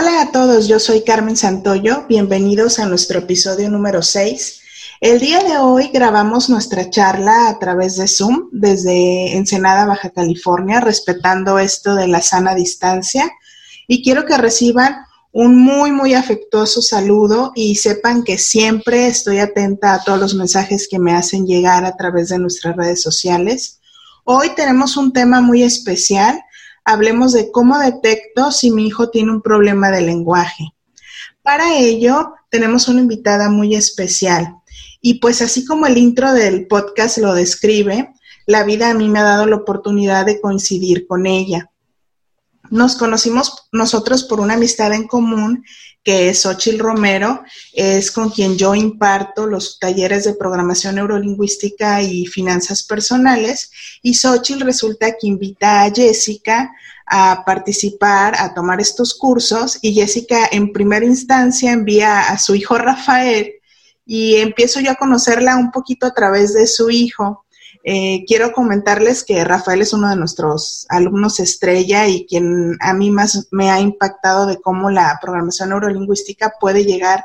Hola a todos, yo soy Carmen Santoyo, bienvenidos a nuestro episodio número 6. El día de hoy grabamos nuestra charla a través de Zoom desde Ensenada, Baja California, respetando esto de la sana distancia y quiero que reciban un muy, muy afectuoso saludo y sepan que siempre estoy atenta a todos los mensajes que me hacen llegar a través de nuestras redes sociales. Hoy tenemos un tema muy especial hablemos de cómo detecto si mi hijo tiene un problema de lenguaje. Para ello, tenemos una invitada muy especial. Y pues así como el intro del podcast lo describe, la vida a mí me ha dado la oportunidad de coincidir con ella. Nos conocimos nosotros por una amistad en común que es Xochil Romero, es con quien yo imparto los talleres de programación neurolingüística y finanzas personales. Y Xochil resulta que invita a Jessica a participar, a tomar estos cursos. Y Jessica en primera instancia envía a su hijo Rafael y empiezo yo a conocerla un poquito a través de su hijo. Eh, quiero comentarles que Rafael es uno de nuestros alumnos estrella y quien a mí más me ha impactado de cómo la programación neurolingüística puede llegar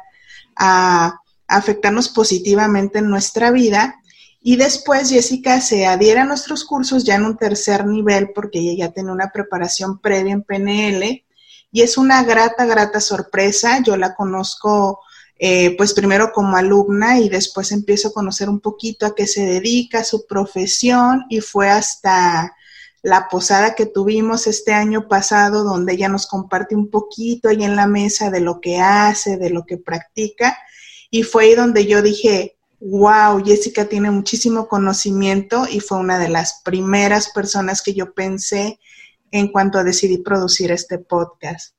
a afectarnos positivamente en nuestra vida. Y después Jessica se adhiere a nuestros cursos ya en un tercer nivel porque ella ya tiene una preparación previa en PNL y es una grata, grata sorpresa. Yo la conozco eh, pues primero como alumna y después empiezo a conocer un poquito a qué se dedica, su profesión y fue hasta la posada que tuvimos este año pasado donde ella nos comparte un poquito ahí en la mesa de lo que hace, de lo que practica y fue ahí donde yo dije, wow, Jessica tiene muchísimo conocimiento y fue una de las primeras personas que yo pensé en cuanto a decidir producir este podcast.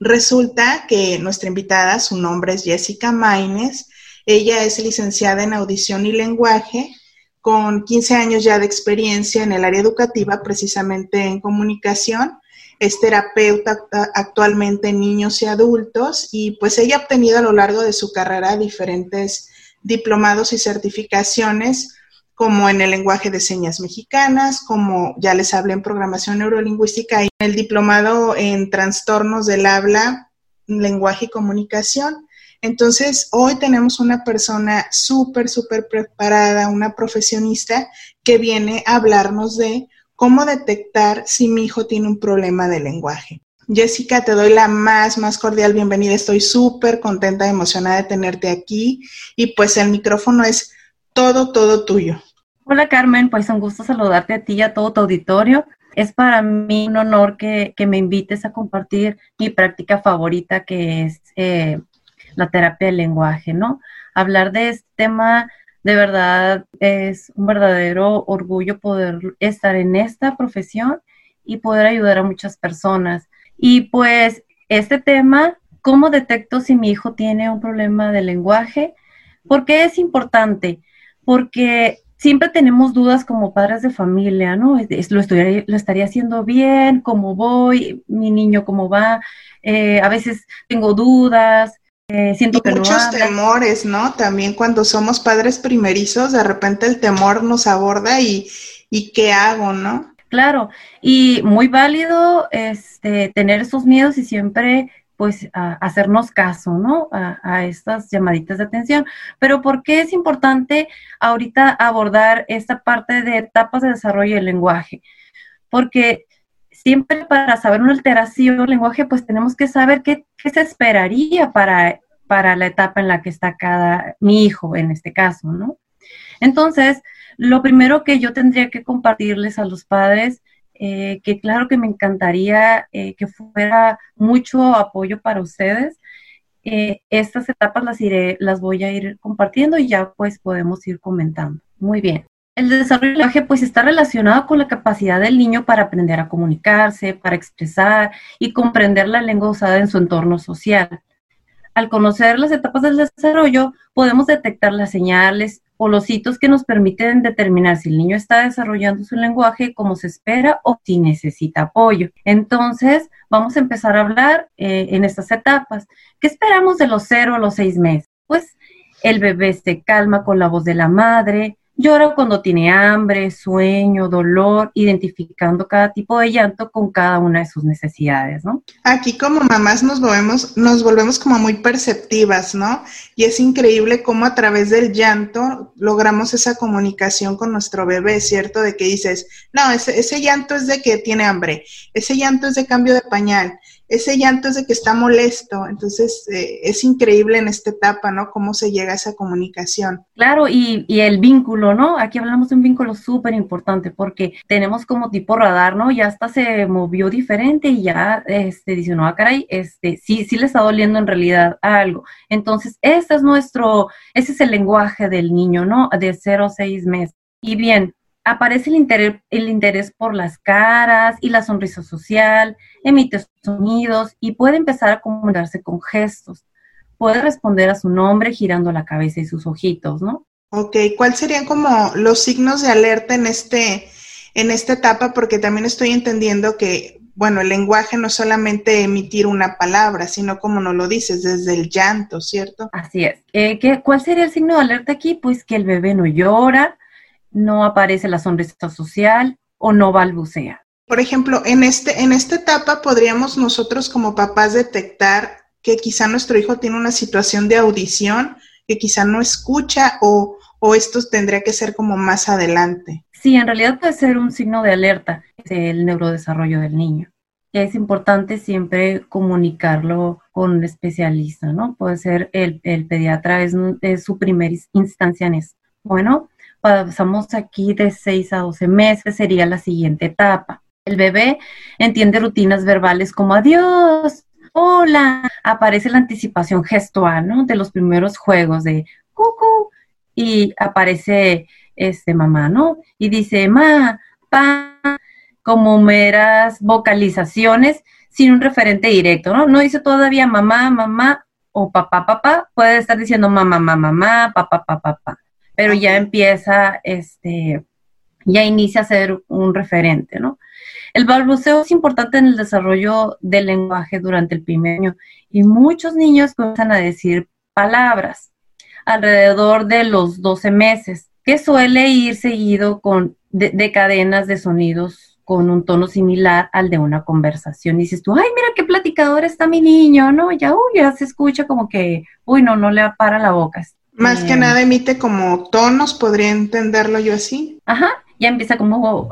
Resulta que nuestra invitada, su nombre es Jessica Maines, ella es licenciada en audición y lenguaje, con 15 años ya de experiencia en el área educativa, precisamente en comunicación. Es terapeuta actualmente en niños y adultos y pues ella ha obtenido a lo largo de su carrera diferentes diplomados y certificaciones como en el lenguaje de señas mexicanas, como ya les hablé en programación neurolingüística y el diplomado en trastornos del habla, lenguaje y comunicación. Entonces, hoy tenemos una persona súper, súper preparada, una profesionista que viene a hablarnos de cómo detectar si mi hijo tiene un problema de lenguaje. Jessica, te doy la más, más cordial bienvenida. Estoy súper contenta emocionada de tenerte aquí. Y pues el micrófono es todo, todo tuyo. Hola Carmen, pues un gusto saludarte a ti y a todo tu auditorio. Es para mí un honor que, me invites a compartir mi práctica favorita, que es eh, la terapia del lenguaje, ¿no? Hablar de este tema de verdad es un verdadero orgullo poder estar en esta profesión y poder ayudar a muchas personas. Y pues este tema, ¿cómo detecto si mi hijo tiene un problema de lenguaje? ¿Por qué es importante? Porque siempre tenemos dudas como padres de familia, ¿no? ¿Lo, lo estaría haciendo bien? ¿Cómo voy? ¿Mi niño cómo va? Eh, a veces tengo dudas. Eh, siento que muchos temores, ¿no? También cuando somos padres primerizos, de repente el temor nos aborda y, y ¿qué hago, no? Claro, y muy válido este, tener esos miedos y siempre pues hacernos caso, ¿no? A, estas llamaditas de atención. Pero ¿por qué es importante ahorita abordar esta parte de etapas de desarrollo del lenguaje? Porque siempre para saber una alteración del lenguaje, pues tenemos que saber qué, se esperaría para, para la etapa en la que está cada, mi hijo, en este caso, ¿no? Entonces, lo primero que yo tendría que compartirles a los padres eh, que claro que me encantaría eh, que fuera mucho apoyo para ustedes. Eh, estas etapas las iré, las voy a ir compartiendo y ya pues podemos ir comentando. Muy bien. El desarrollo del pues está relacionado con la capacidad del niño para aprender a comunicarse, para expresar y comprender la lengua usada en su entorno social. Al conocer las etapas del desarrollo, podemos detectar las señales o los hitos que nos permiten determinar si el niño está desarrollando su lenguaje como se espera o si necesita apoyo. Entonces, vamos a empezar a hablar eh, en estas etapas. ¿Qué esperamos de los cero a los seis meses? Pues el bebé se calma con la voz de la madre, Llora cuando tiene hambre, sueño, dolor, identificando cada tipo de llanto con cada una de sus necesidades, ¿no? Aquí como mamás nos volvemos, nos volvemos como muy perceptivas, ¿no? Y es increíble cómo a través del llanto logramos esa comunicación con nuestro bebé, ¿cierto? De que dices, no, ese, ese llanto es de que tiene hambre, ese llanto es de cambio de pañal, ese llanto es de que está molesto. Entonces, eh, es increíble en esta etapa, ¿no? Cómo se llega a esa comunicación. Claro, y, el vínculo, ¿no? Aquí hablamos de un vínculo súper importante porque tenemos como tipo radar, ¿no? Ya hasta se movió diferente y ya, este, dice, no, ah, caray, este, sí, sí le está doliendo en realidad algo. Entonces, ese es nuestro, ese es el lenguaje del niño, ¿no? De 0 a 6 meses. Y bien, aparece el interés, el interés por las caras y la sonrisa social, emite sonidos y puede empezar a comunicarse con gestos. Puede responder a su nombre girando la cabeza y sus ojitos, ¿no? Ok, ¿cuáles serían como los signos de alerta en, este, en esta etapa? Porque también estoy entendiendo que, bueno, el lenguaje no es solamente emitir una palabra, sino como nos lo dices, desde el llanto, ¿cierto? Así es. Eh, ¿qué, ¿Cuál sería el signo de alerta aquí? Pues que el bebé no llora, no aparece la sonrisa social o no balbucea. Por ejemplo, en, este, en esta etapa podríamos nosotros como papás detectar que quizá nuestro hijo tiene una situación de audición, que quizá no escucha o, o esto tendría que ser como más adelante. Sí, en realidad puede ser un signo de alerta el neurodesarrollo del niño. Es importante siempre comunicarlo con un especialista, ¿no? Puede ser el, el pediatra, es, es, su primera instancia en eso. Bueno, pasamos aquí de 6 a 12 meses, sería la siguiente etapa. El bebé entiende rutinas verbales como adiós, hola, aparece la anticipación gestual, ¿no? De los primeros juegos de cucu y aparece este mamá, ¿no? Y dice ma, pa, como meras vocalizaciones sin un referente directo, ¿no? No dice todavía mamá, mamá o papá, papá, puede estar diciendo mamá, mamá, mamá, papá, papá, papá pero ya empieza, este, ya inicia a ser un referente, ¿no? El balbuceo es importante en el desarrollo del lenguaje durante el primer año y muchos niños comienzan a decir palabras alrededor de los 12 meses, que suele ir seguido con de, cadenas de sonidos con un tono similar al de una conversación. Y dices tú, ay, mira qué platicador está mi niño, ¿no? Ya, uy, ya se escucha como que, uy, no, no le para la boca. Más que nada emite como tonos, podría entenderlo yo así. Ajá, ya empieza como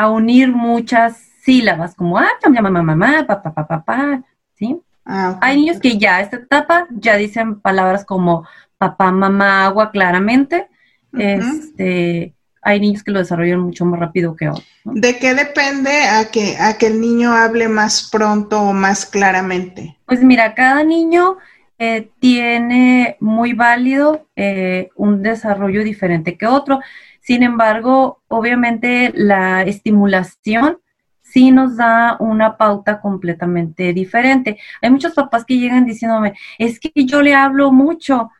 a unir muchas sílabas, como ah, mamá, mamá, papá, papá, papá, ¿sí? Ah, Hay niños que ya a esta etapa ya dicen palabras como papá, mamá, agua claramente. Este, hay niños que lo desarrollan mucho más rápido que otros. ¿De qué depende a que, a que el niño hable más pronto o más claramente? Pues mira, cada niño eh, tiene muy válido eh, un desarrollo diferente que otro. Sin embargo, obviamente la estimulación sí nos da una pauta completamente diferente. Hay muchos papás que llegan diciéndome, es que yo le hablo mucho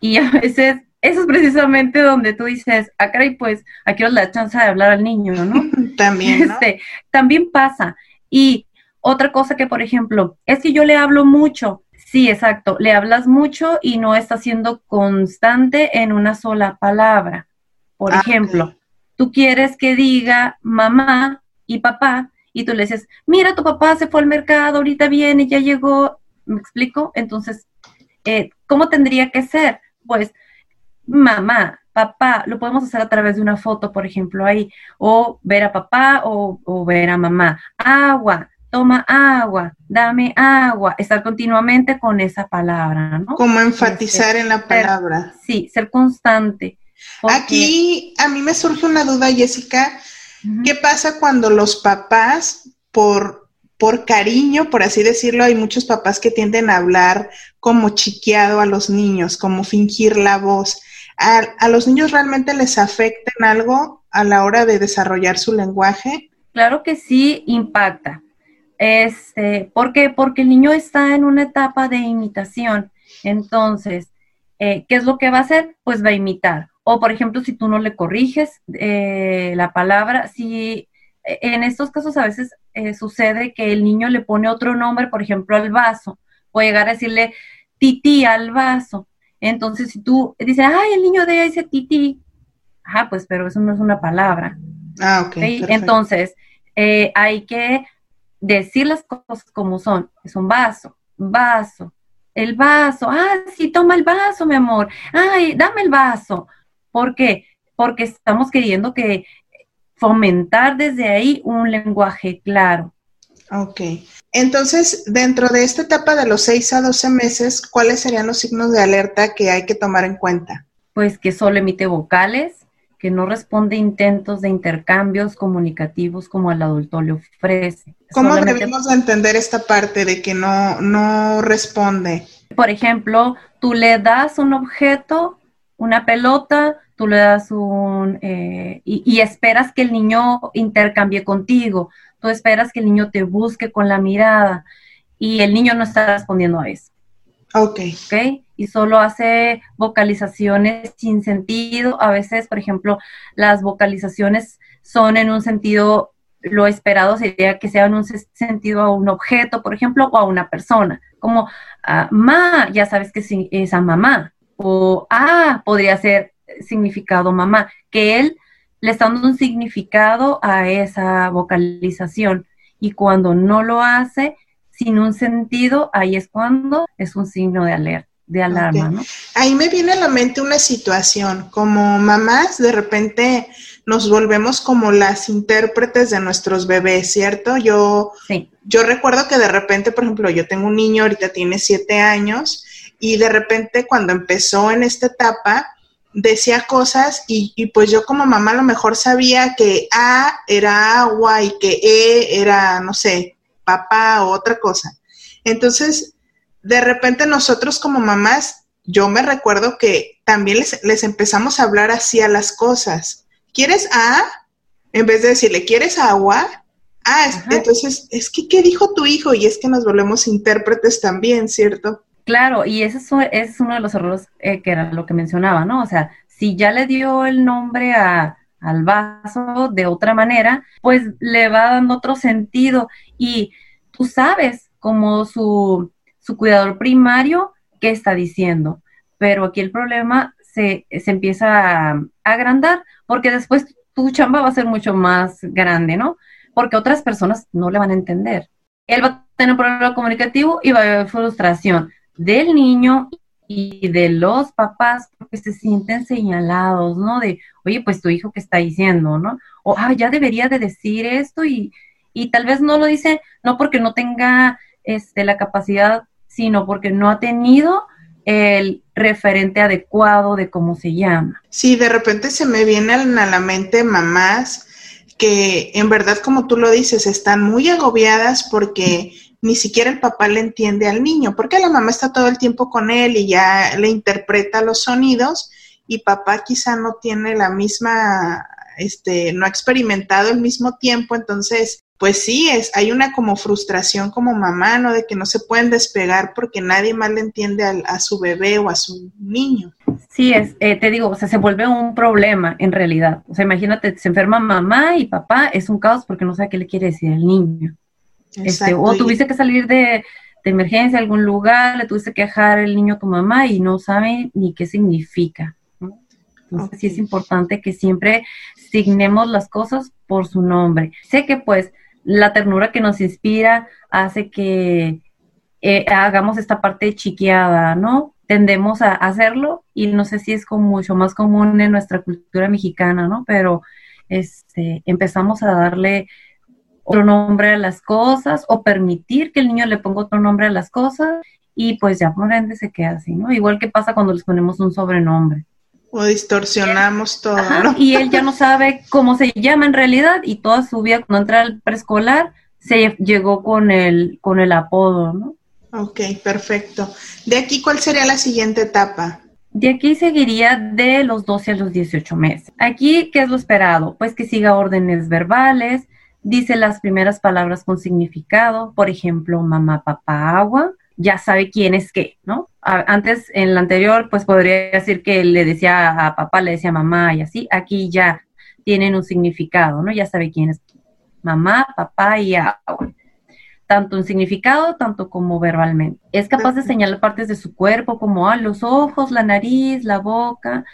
y a veces eso es precisamente donde tú dices, ah, caray, pues aquí os la chance de hablar al niño, ¿no? también. Este, también pasa. Y otra cosa que, por ejemplo, es que yo le hablo mucho, Sí, exacto. Le hablas mucho y no está siendo constante en una sola palabra. Por ah, ejemplo, tú quieres que diga mamá y papá y tú le dices, mira, tu papá se fue al mercado, ahorita viene, ya llegó. ¿Me explico? Entonces, eh, ¿cómo tendría que ser? Pues, mamá, papá, lo podemos hacer a través de una foto, por ejemplo, ahí, o ver a papá o, o ver a mamá. Agua, toma agua, dame agua, estar continuamente con esa palabra, ¿no? Como enfatizar en la palabra. sí, ser constante. Aquí a mí me surge una duda, Jessica. ¿Qué pasa cuando los papás, por, por cariño, por así decirlo, hay muchos papás que tienden a hablar como chiqueado a los niños, como fingir la voz? a, los niños realmente les afecta en algo a la hora de desarrollar su lenguaje? Claro que sí impacta. Este, ¿Por qué? Porque el niño está en una etapa de imitación. Entonces, eh, ¿qué es lo que va a hacer? Pues va a imitar. O, por ejemplo, si tú no le corriges eh, la palabra, si eh, en estos casos a veces sucede que el niño le pone otro nombre, por ejemplo, al vaso, puede llegar a decirle tití al vaso. Entonces, si tú dices, ay, el niño de ella dice tití, ajá, pues, pero eso no es una palabra. Ah, ok. Entonces, hay que decir las cosas como son. Es un vaso, vaso, el vaso. Ah, sí, toma el vaso, mi amor. Ay, dame el vaso. ¿Por qué? Porque estamos queriendo que fomentar desde ahí un lenguaje claro. Ok. Entonces, dentro de esta etapa de los 6 a 12 meses, ¿cuáles serían los signos de alerta que hay que tomar en cuenta? Pues que solo emite vocales, que no responde a intentos de intercambios comunicativos como el adulto le ofrece. ¿Cómo debemos entender esta parte de que no, no responde? Por ejemplo, tú le das un objeto, una pelota, tú le das un... Eh, y, y esperas que el niño intercambie contigo, tú esperas que el niño te busque con la mirada y el niño no está respondiendo a eso. Ok. Ok y solo hace vocalizaciones sin sentido. A veces, por ejemplo, las vocalizaciones son en un sentido, lo esperado sería que sea en un sentido a un objeto, por ejemplo, o a una persona, como ah, ma, ya sabes que es a mamá, o ah, podría ser significado mamá, que él le está dando un significado a esa vocalización y cuando no lo hace sin un sentido, ahí es cuando es un signo de alerta de alarma, ¿no? Ahí me viene a la mente una situación, como mamás de repente nos volvemos como las intérpretes de nuestros bebés, ¿cierto? Yo, yo recuerdo que de repente, por ejemplo, yo tengo un niño, ahorita tiene siete años, y de repente cuando empezó en esta etapa, decía cosas y, y, pues yo como mamá a lo mejor sabía que A era agua y que E era, no sé, papá o otra cosa. Entonces, de repente nosotros como mamás, yo me recuerdo que también les, empezamos a hablar así a las cosas. ¿Quieres A? En vez de decirle, ¿quieres agua? Ah, entonces, es que, ¿qué dijo tu hijo? Y es que nos volvemos intérpretes también, ¿cierto? Claro, y ese es, uno de los errores eh, que era lo que mencionaba, ¿no? O sea, si ya le dio el nombre a, al vaso de otra manera, pues le va dando otro sentido y tú sabes como su, su cuidador primario qué está diciendo. Pero aquí el problema se, empieza a, agrandar porque después tu chamba va a ser mucho más grande, ¿no? Porque otras personas no le van a entender. Él va a tener un problema comunicativo y va a haber frustración del niño y de los papás porque se sienten señalados, ¿no? De, oye, pues tu hijo qué está diciendo, ¿no? O, ah, ya debería de decir esto y, y tal vez no lo dice, no porque no tenga este, la capacidad sino porque no ha tenido el referente adecuado de cómo se llama. Sí, de repente se me vienen a la mente mamás que en verdad, como tú lo dices, están muy agobiadas porque ni siquiera el papá le entiende al niño, porque la mamá está todo el tiempo con él y ya le interpreta los sonidos y papá quizá no tiene la misma, este, no ha experimentado el mismo tiempo, entonces pues sí, es, hay una como frustración como mamá, ¿no? De que no se pueden despegar porque nadie más le entiende a, su bebé o a su niño. Sí, es, eh, te digo, o sea, se vuelve un problema en realidad. O sea, imagínate, se enferma mamá y papá, es un caos porque no sabe qué le quiere decir el niño. Este, o tuviste que salir de, emergencia a algún lugar, le tuviste que dejar el niño a tu mamá y no sabe ni qué significa. Entonces sí es importante que siempre signemos las cosas por su nombre. Sé que pues la ternura que nos inspira hace que eh, hagamos esta parte chiqueada, ¿no? Tendemos a hacerlo y no sé si es como mucho más común en nuestra cultura mexicana, ¿no? Pero este, empezamos a darle otro nombre a las cosas o permitir que el niño le ponga otro nombre a las cosas y pues ya por ende se queda así, ¿no? Igual que pasa cuando les ponemos un sobrenombre. O distorsionamos todo. Y él ya no sabe cómo se llama en realidad y toda su vida cuando entra al preescolar se llegó con el, con el apodo, ¿no? Ok, perfecto. De aquí, ¿cuál sería la siguiente etapa? De aquí seguiría de los 12 a los 18 meses. Aquí, ¿qué es lo esperado? Pues que siga órdenes verbales, dice las primeras palabras con significado, por ejemplo, mamá, papá, agua, ya sabe quién es qué, ¿no? Antes, en la anterior, pues podría decir que le decía a papá, le decía a mamá y así. Aquí ya tienen un significado, ¿no? Ya sabe quién es mamá, papá y agua. Tanto en significado, tanto como verbalmente. Es capaz de señalar partes de su cuerpo como ah, los ojos, la nariz, la boca.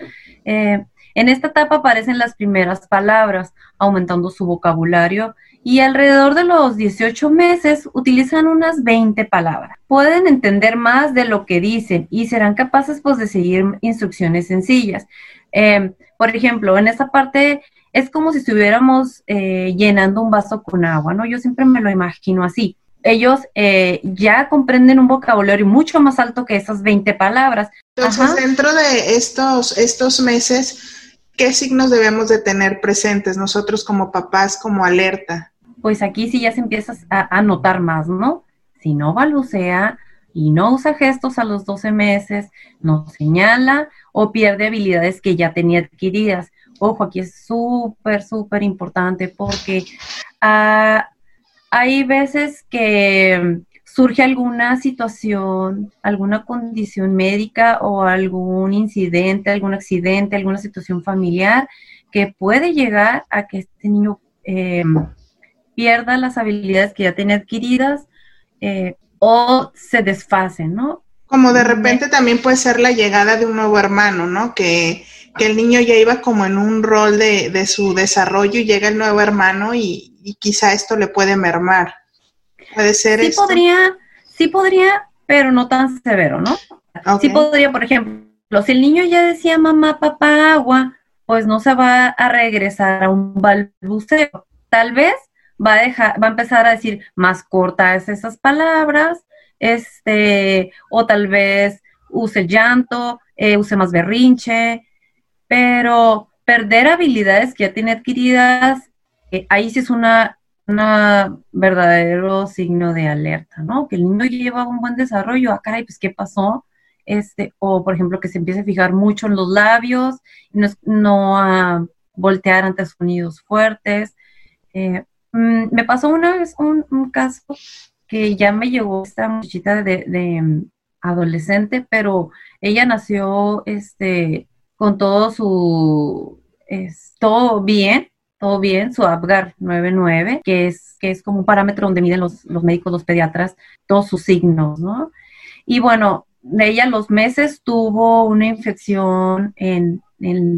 Eh, en esta etapa aparecen las primeras palabras, aumentando su vocabulario y alrededor de los 18 meses utilizan unas 20 palabras. Pueden entender más de lo que dicen y serán capaces pues de seguir instrucciones sencillas. Em, por ejemplo, en esta parte es como si estuviéramos eh, llenando un vaso con agua, ¿no? Yo siempre me lo imagino así. Ellos eh, ya comprenden un vocabulario mucho más alto que esas 20 palabras. Entonces, dentro de estos, estos meses, ¿qué signos debemos de tener presentes nosotros como papás, como alerta? Pues aquí sí ya se empieza a, notar más, ¿no? Si no balucea y no usa gestos a los 12 meses, no señala o pierde habilidades que ya tenía adquiridas. Ojo, aquí es súper, súper importante porque ah, hay veces que surge alguna situación, alguna condición médica o algún incidente, algún accidente, alguna situación familiar que puede llegar a que este niño eh, pierda las habilidades que ya tiene adquiridas eh, o se desfase, ¿no? Como de repente también puede ser la llegada de un nuevo hermano, ¿no? Que, el niño ya iba como en un rol de, su desarrollo y llega el nuevo hermano y, y quizá esto le puede mermar. Puede ser. Sí podría, sí podría, pero no tan severo, ¿no? Sí podría, por ejemplo, si el niño ya decía mamá, papá, agua, pues no se va a regresar a un balbuceo. Tal vez va a dejar, va a empezar a decir más cortas esas palabras, este, o tal vez use llanto, eh, use más berrinche, pero perder habilidades que ya tiene adquiridas, eh, ahí sí es una un verdadero signo de alerta, ¿no? Que el niño lleva un buen desarrollo, ah, caray, pues, ¿qué pasó? Este, o, por ejemplo, que se empiece a fijar mucho en los labios, no, no a voltear ante sonidos fuertes. Eh, mm, me pasó una vez un, caso que ya me llegó esta muchachita de, mm, adolescente, pero ella nació este, con todo su, todo bien, todo bien, su Apgar 99, que es, que es como un parámetro donde miden los, médicos, los pediatras, todos sus signos, ¿no? Y bueno, de ella los meses tuvo una infección en,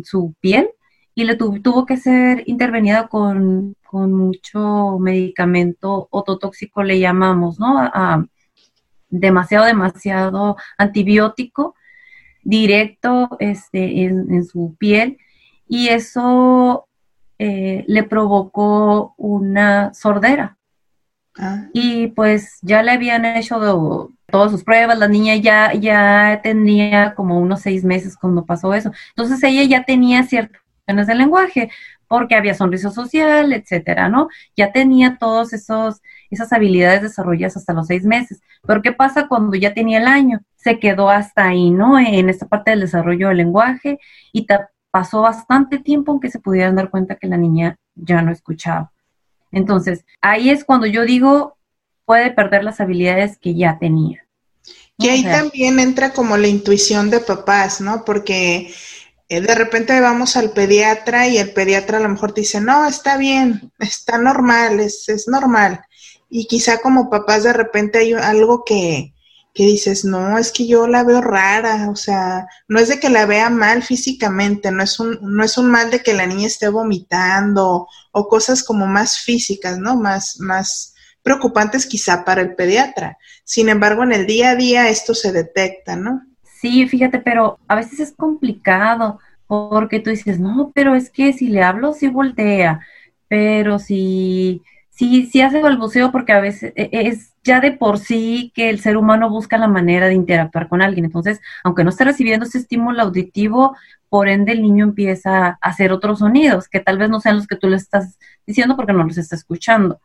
su piel y le tuvo que ser intervenida con, mucho medicamento ototóxico, le llamamos, ¿no? A, demasiado, demasiado antibiótico directo este, en, en su piel y eso eh, le provocó una sordera. Ah. Y pues ya le habían hecho todas sus pruebas, la niña ya, ya tenía como unos seis meses cuando pasó eso. Entonces ella ya tenía ciertas cuestiones de lenguaje, porque había sonrisa social, etcétera, ¿no? Ya tenía todos esos, esas habilidades desarrolladas hasta los seis meses. Pero ¿qué pasa cuando ya tenía el año? Se quedó hasta ahí, ¿no? En esta parte del desarrollo del lenguaje y pasó bastante tiempo en que se pudieran dar cuenta que la niña ya no escuchaba. Entonces, ahí es cuando yo digo, puede perder las habilidades que ya tenía. Y ahí también entra como la intuición de papás, ¿no? Porque eh, de repente vamos al pediatra y el pediatra a lo mejor te dice, no, está bien, está normal, es, es normal. Y quizá como papás de repente hay algo que, que dices, no, es que yo la veo rara, o sea, no es de que la vea mal físicamente, no es un, no es un mal de que la niña esté vomitando o cosas como más físicas, ¿no? Más, más preocupantes quizá para el pediatra. Sin embargo, en el día a día esto se detecta, ¿no? Sí, fíjate, pero a veces es complicado porque tú dices, no, pero es que si le hablo, sí voltea, pero si, si, si hace balbuceo porque a veces e, e, es ya de por sí que el ser humano busca la manera de interactuar con alguien. Entonces, aunque no esté recibiendo ese estímulo auditivo, por ende el niño empieza a hacer otros sonidos que tal vez no sean los que tú le estás diciendo porque no los está escuchando.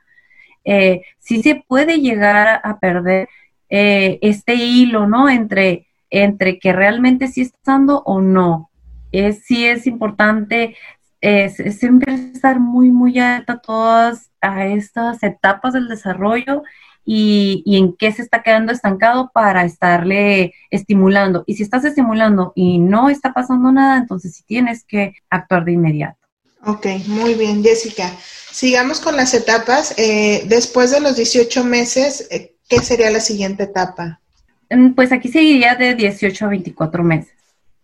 Eh, sí se puede llegar a perder eh, este hilo, ¿no? Entre entre que realmente sí está dando o no. Es, sí es importante es, siempre estar muy, muy atenta a todas a estas etapas del desarrollo y, y, en qué se está quedando estancado para estarle estimulando. Y si estás estimulando y no está pasando nada, entonces sí tienes que actuar de inmediato. Ok, muy bien, Jessica. Sigamos con las etapas. Eh, después de los 18 meses, eh, ¿qué sería la siguiente etapa? Mm, pues aquí seguiría de 18 a 24 meses.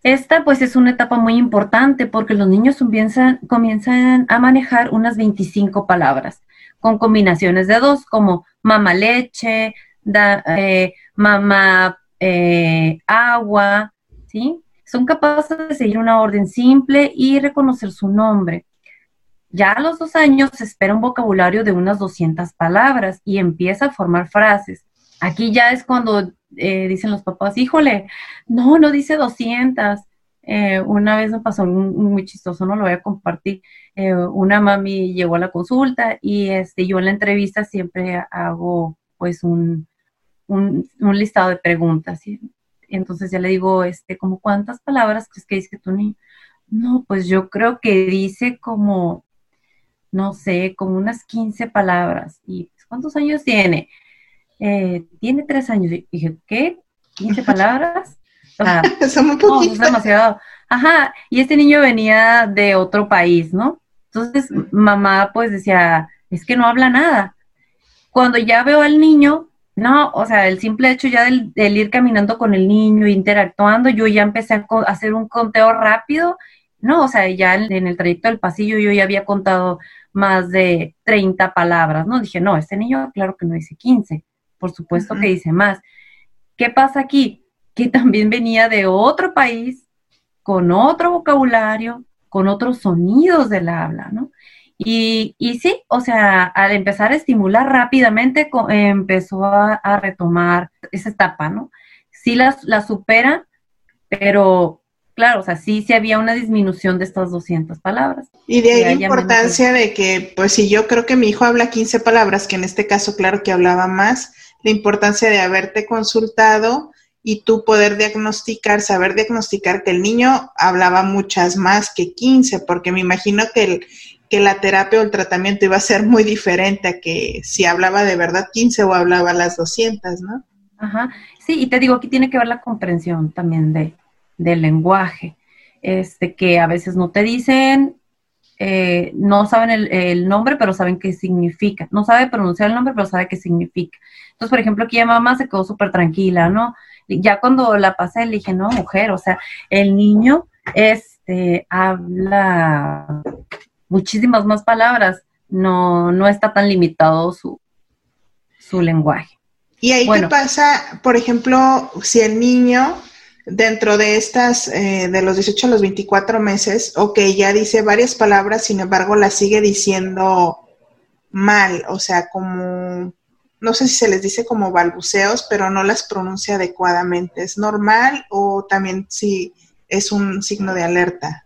Esta pues es una etapa muy importante porque los niños comienzan, a manejar unas 25 palabras con combinaciones de dos como mamá leche, da, eh, mamá eh, agua, ¿sí? Son capaces de seguir una orden simple y reconocer su nombre. Ya a los dos años se espera un vocabulario de unas 200 palabras y empieza a formar frases. Aquí ya es cuando eh, dicen los papás, híjole, no, no dice 200. Eh, una vez me pasó un, muy chistoso, no lo voy a compartir. Eh, una mami llegó a la consulta y este, yo en la entrevista siempre hago pues un, un, listado de preguntas. Entonces ya le digo, este, como cuántas palabras crees que dice tu niño? No, pues yo creo que dice como, no sé, como unas 15 palabras. ¿Y pues, cuántos años tiene? Eh, tiene tres años. Y dije, ¿qué? ¿15 palabras? O sea, Son es demasiado. Ajá, y este niño venía de otro país, ¿no? Entonces, mamá pues decía, es que no habla nada. Cuando ya veo al niño, no, o sea, el simple hecho ya del, ir caminando con el niño, interactuando, yo ya empecé a, hacer un conteo rápido, no, o sea, ya en, el trayecto del pasillo yo ya había contado más de 30 palabras, ¿no? Dije, no, este niño claro que no dice 15 por supuesto que dice más. ¿Qué pasa aquí? Que también venía de otro país, con otro vocabulario, con otros sonidos del habla, ¿no? Y, y sí, o sea, al empezar a estimular rápidamente, empezó a, retomar esa etapa, ¿no? Sí la, la supera, pero claro, o sea, sí, sí había una disminución de estas 200 palabras. Y de ahí la importancia de que, pues si yo creo que mi hijo habla 15 palabras, que en este caso, claro que hablaba más, la importancia de haberte consultado y tú poder diagnosticar, saber diagnosticar que el niño hablaba muchas más que 15, porque me imagino que, el, que la terapia o el tratamiento iba a ser muy diferente a que si hablaba de verdad 15 o hablaba las 200, ¿no? Ajá, sí, y te digo, aquí tiene que ver la comprensión también de, del lenguaje, este, que a veces no te dicen eh, no saben el, nombre, pero saben qué significa. No sabe pronunciar el nombre, pero sabe qué significa. Entonces, por ejemplo, aquí ya mamá se quedó súper tranquila, ¿no? Ya cuando la pasé, le dije, no, mujer, o sea, el niño este, habla muchísimas más palabras, no, no está tan limitado su, su lenguaje. ¿Y ahí qué pasa, por ejemplo, si el niño dentro de estas, eh, de los 18 a los 24 meses, ok, ya dice varias palabras, sin embargo, las sigue diciendo mal, o sea, como, no sé si se les dice como balbuceos, pero no las pronuncia adecuadamente. ¿Es normal o también si es un signo de alerta?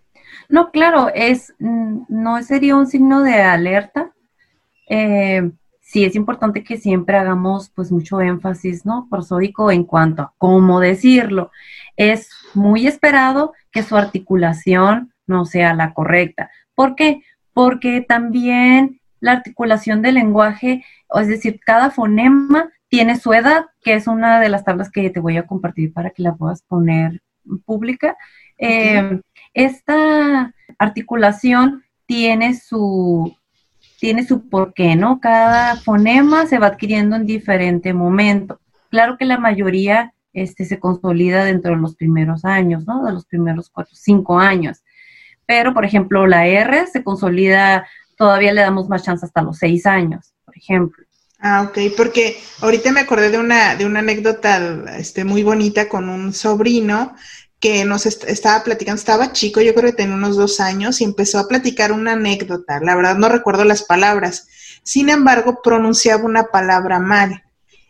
No, claro, es, mm, no sería un signo de alerta. Eh, sí es importante que siempre hagamos pues mucho énfasis, ¿no? Prosódico en cuanto a cómo decirlo es muy esperado que su articulación no sea la correcta. ¿Por qué? Porque también la articulación del lenguaje, es decir, cada fonema tiene su edad, que es una de las tablas que te voy a compartir para que la puedas poner pública. Eh, esta articulación tiene su, tiene su porqué, ¿no? Cada fonema se va adquiriendo en diferente momento. Claro que la mayoría este, se consolida dentro de los primeros años, ¿no? De los primeros cuatro, cinco años. Pero, por ejemplo, la R se consolida, todavía le damos más chance hasta los seis años, por ejemplo. Ah, ok, porque ahorita me acordé de una, de una anécdota este, muy bonita con un sobrino que nos estaba platicando, estaba chico, yo creo que tenía unos dos años, y empezó a platicar una anécdota. La verdad no recuerdo las palabras. Sin embargo, pronunciaba una palabra mal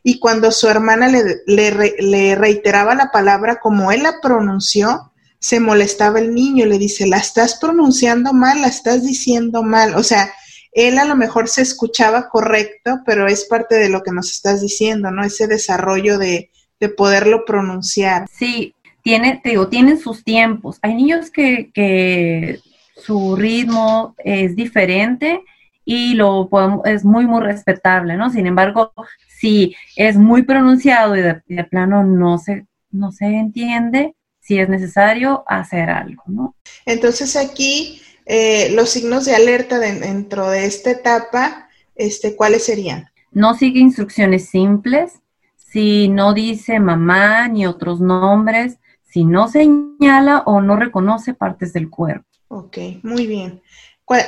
y cuando su hermana le, le, reiteraba la palabra como él la pronunció, se molestaba el niño le dice, la estás pronunciando mal, la estás diciendo mal. O sea, él a lo mejor se escuchaba correcto, pero es parte de lo que nos estás diciendo, ¿no? Ese desarrollo de, de poderlo pronunciar. Sí, tiene, te digo, tienen sus tiempos. Hay niños que, que su ritmo es diferente y lo podemos, es muy, muy respetable, ¿no? Sin embargo, si es muy pronunciado y de, plano no se, no se entiende, si es necesario hacer algo, ¿no? Entonces aquí eh, los signos de alerta dentro de esta etapa, este, ¿cuáles serían? No sigue instrucciones simples, si no dice mamá ni otros nombres, si no señala o no reconoce partes del cuerpo. Ok, muy bien.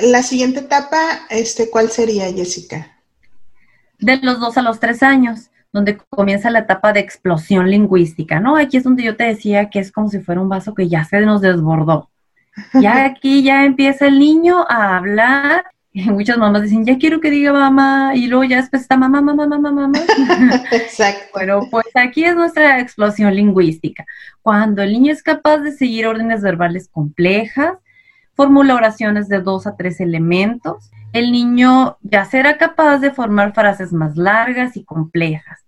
La siguiente etapa, este, ¿cuál sería, Jessica? De los dos a los tres años, donde comienza la etapa de explosión lingüística, ¿no? Aquí es donde yo te decía que es como si fuera un vaso que ya se nos desbordó. Ya aquí ya empieza el niño a hablar muchas mamás dicen, ya quiero que diga mamá, y luego ya después está mamá, mamá, mamá, mamá. Exacto. Pero pues aquí es nuestra explosión lingüística. Cuando el niño es capaz de seguir órdenes verbales complejas, formula oraciones de dos a tres elementos, el niño ya será capaz de formar frases más largas y complejas.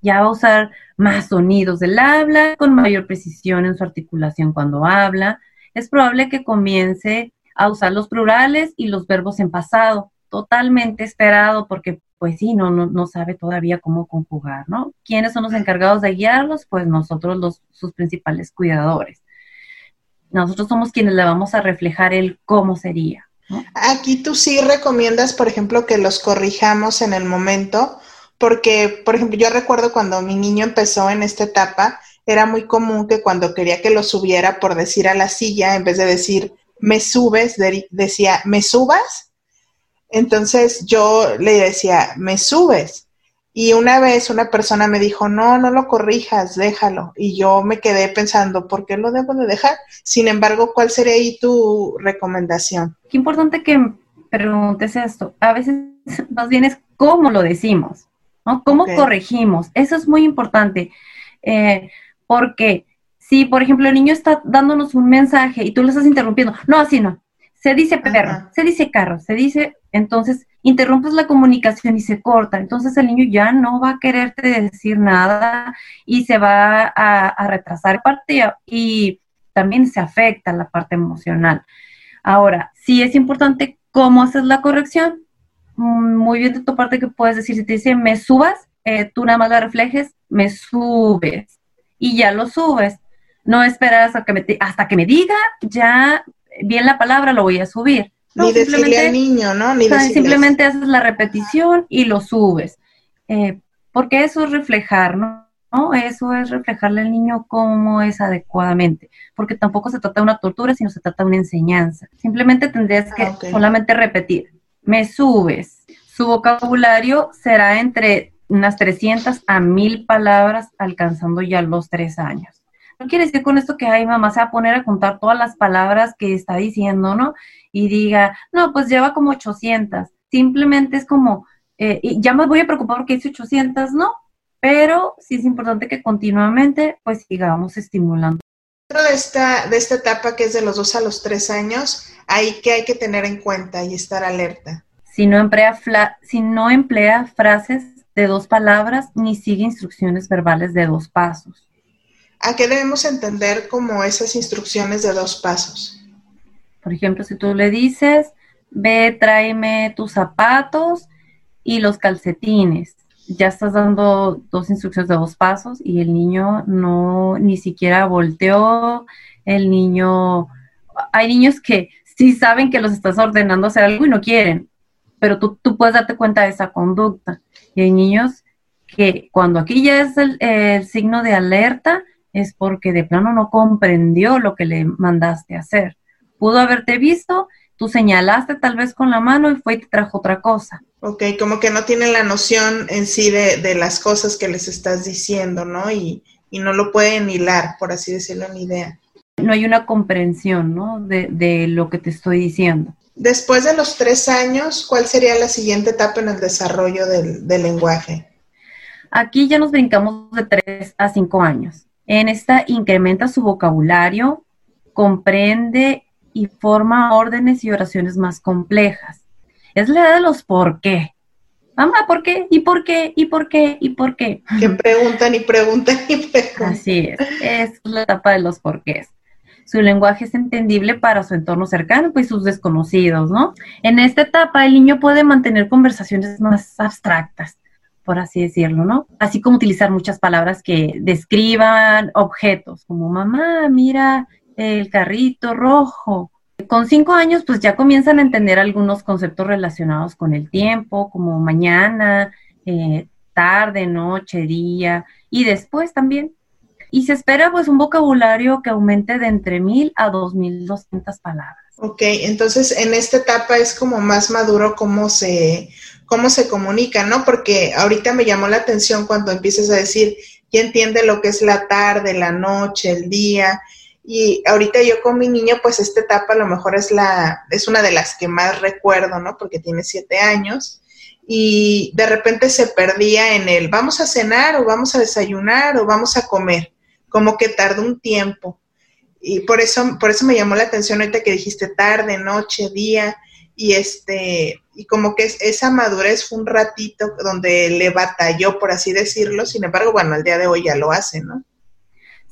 Ya va a usar más sonidos del habla, con mayor precisión en su articulación cuando habla. Es probable que comience a usar los plurales y los verbos en pasado, totalmente esperado porque pues sí, no, no, sabe todavía cómo conjugar, ¿no? ¿Quiénes son los encargados de guiarlos? Pues nosotros, los, sus principales cuidadores. Nosotros somos quienes le vamos a reflejar el cómo sería. Aquí tú sí recomiendas, por ejemplo, que los corrijamos en el momento, porque, por ejemplo, yo recuerdo cuando mi niño empezó en esta etapa, era muy común que cuando quería que lo subiera por decir a la silla, en vez de decir me subes, decía, ¿me subas? Entonces yo le decía, ¿me subes? Y una vez una persona me dijo, no, no lo corrijas, déjalo. Y yo me quedé pensando, ¿por qué lo debo de dejar? Sin embargo, ¿cuál sería ahí tu recomendación? Qué importante que preguntes esto. A veces más bien es cómo lo decimos, ¿no? ¿Cómo corregimos? Eso es muy importante. Eh, porque si, por ejemplo, el niño está dándonos un mensaje y tú lo estás interrumpiendo, no, así no. Se dice perro, se dice carro, se dice, entonces interrumpes la comunicación y se corta. Entonces el niño ya no va a quererte decir nada y se va a, retrasar parte y también se afecta la parte emocional. Ahora, sí es importante cómo haces la corrección. Mm, muy bien de tu parte que puedes decir, si te dice me subas, eh, tú nada más la reflejes, me subes y ya lo subes no esperas hasta que me, hasta que me diga ya bien la palabra, lo voy a subir. Ni decirle al niño, ¿no? Ni simplemente haces la repetición y lo subes. Eh, porque eso es reflejar, ¿no? Eso es reflejarle al niño cómo es adecuadamente. Porque tampoco se trata de una tortura, sino se trata de una enseñanza. Simplemente tendrías que ah, solamente repetir. Me subes. Su vocabulario será entre unas 300 a 1000 palabras, alcanzando ya los tres años. Quiere decir con esto que hay mamá se va a poner a contar todas las palabras que está diciendo, ¿no? Y diga, no, pues lleva como 800. Simplemente es como, eh, ya me voy a preocupar porque dice 800, ¿no? Pero sí es importante que continuamente pues sigamos estimulando. Dentro de esta, de esta etapa que es de los dos a los tres años, hay que hay que tener en cuenta y estar alerta. Si no emplea, si no emplea frases de dos palabras ni sigue instrucciones verbales de dos pasos. ¿A qué debemos entender como esas instrucciones de dos pasos? Por ejemplo, si tú le dices, ve, tráeme tus zapatos y los calcetines, ya estás dando dos instrucciones de dos pasos y el niño no ni siquiera volteó, el niño, hay niños que sí saben que los estás ordenando hacer algo y no quieren, pero tú, tú puedes darte cuenta de esa conducta. Y hay niños que cuando aquí ya es el, el signo de alerta, es porque de plano no comprendió lo que le mandaste hacer. Pudo haberte visto, tú señalaste tal vez con la mano y fue y te trajo otra cosa. Ok, como que no tiene la noción en sí de, las cosas que les estás diciendo, ¿no? Y, y, no lo pueden hilar, por así decirlo, ni idea. No hay una comprensión, ¿no? De, de lo que te estoy diciendo. Después de los tres años, ¿cuál sería la siguiente etapa en el desarrollo del, del lenguaje? Aquí ya nos brincamos de tres a cinco años. En esta incrementa su vocabulario, comprende y forma órdenes y oraciones más complejas. Es la edad de los por qué. Mamá, ¿por qué? ¿Y por qué? ¿Y por qué? ¿Y por qué? Que preguntan y preguntan y preguntan. Así es, es la etapa de los porqués. Su lenguaje es entendible para su entorno cercano pues sus desconocidos, ¿no? En esta etapa el niño puede mantener conversaciones más abstractas, por así decirlo, ¿no? Así como utilizar muchas palabras que describan objetos, como mamá, mira el carrito rojo, con cinco años, pues ya comienzan a entender algunos conceptos relacionados con el tiempo, como mañana, eh, tarde, noche, día, y después también. Y se espera pues un vocabulario que aumente de entre mil a dos mil doscientas palabras. Ok, entonces en esta etapa es como más maduro cómo se, cómo se comunica, ¿no? Porque ahorita me llamó la atención cuando empiezas a decir, ya entiende lo que es la tarde, la noche, el día, y ahorita yo con mi niño, pues esta etapa a lo mejor es la, es una de las que más recuerdo, ¿no? Porque tiene siete años. Y de repente se perdía en el vamos a cenar o vamos a desayunar o vamos a comer. Como que tardó un tiempo. Y por eso, por eso me llamó la atención ahorita que dijiste tarde, noche, día. Y este, y como que esa madurez fue un ratito donde le batalló, por así decirlo. Sin embargo, bueno, al día de hoy ya lo hace, ¿no?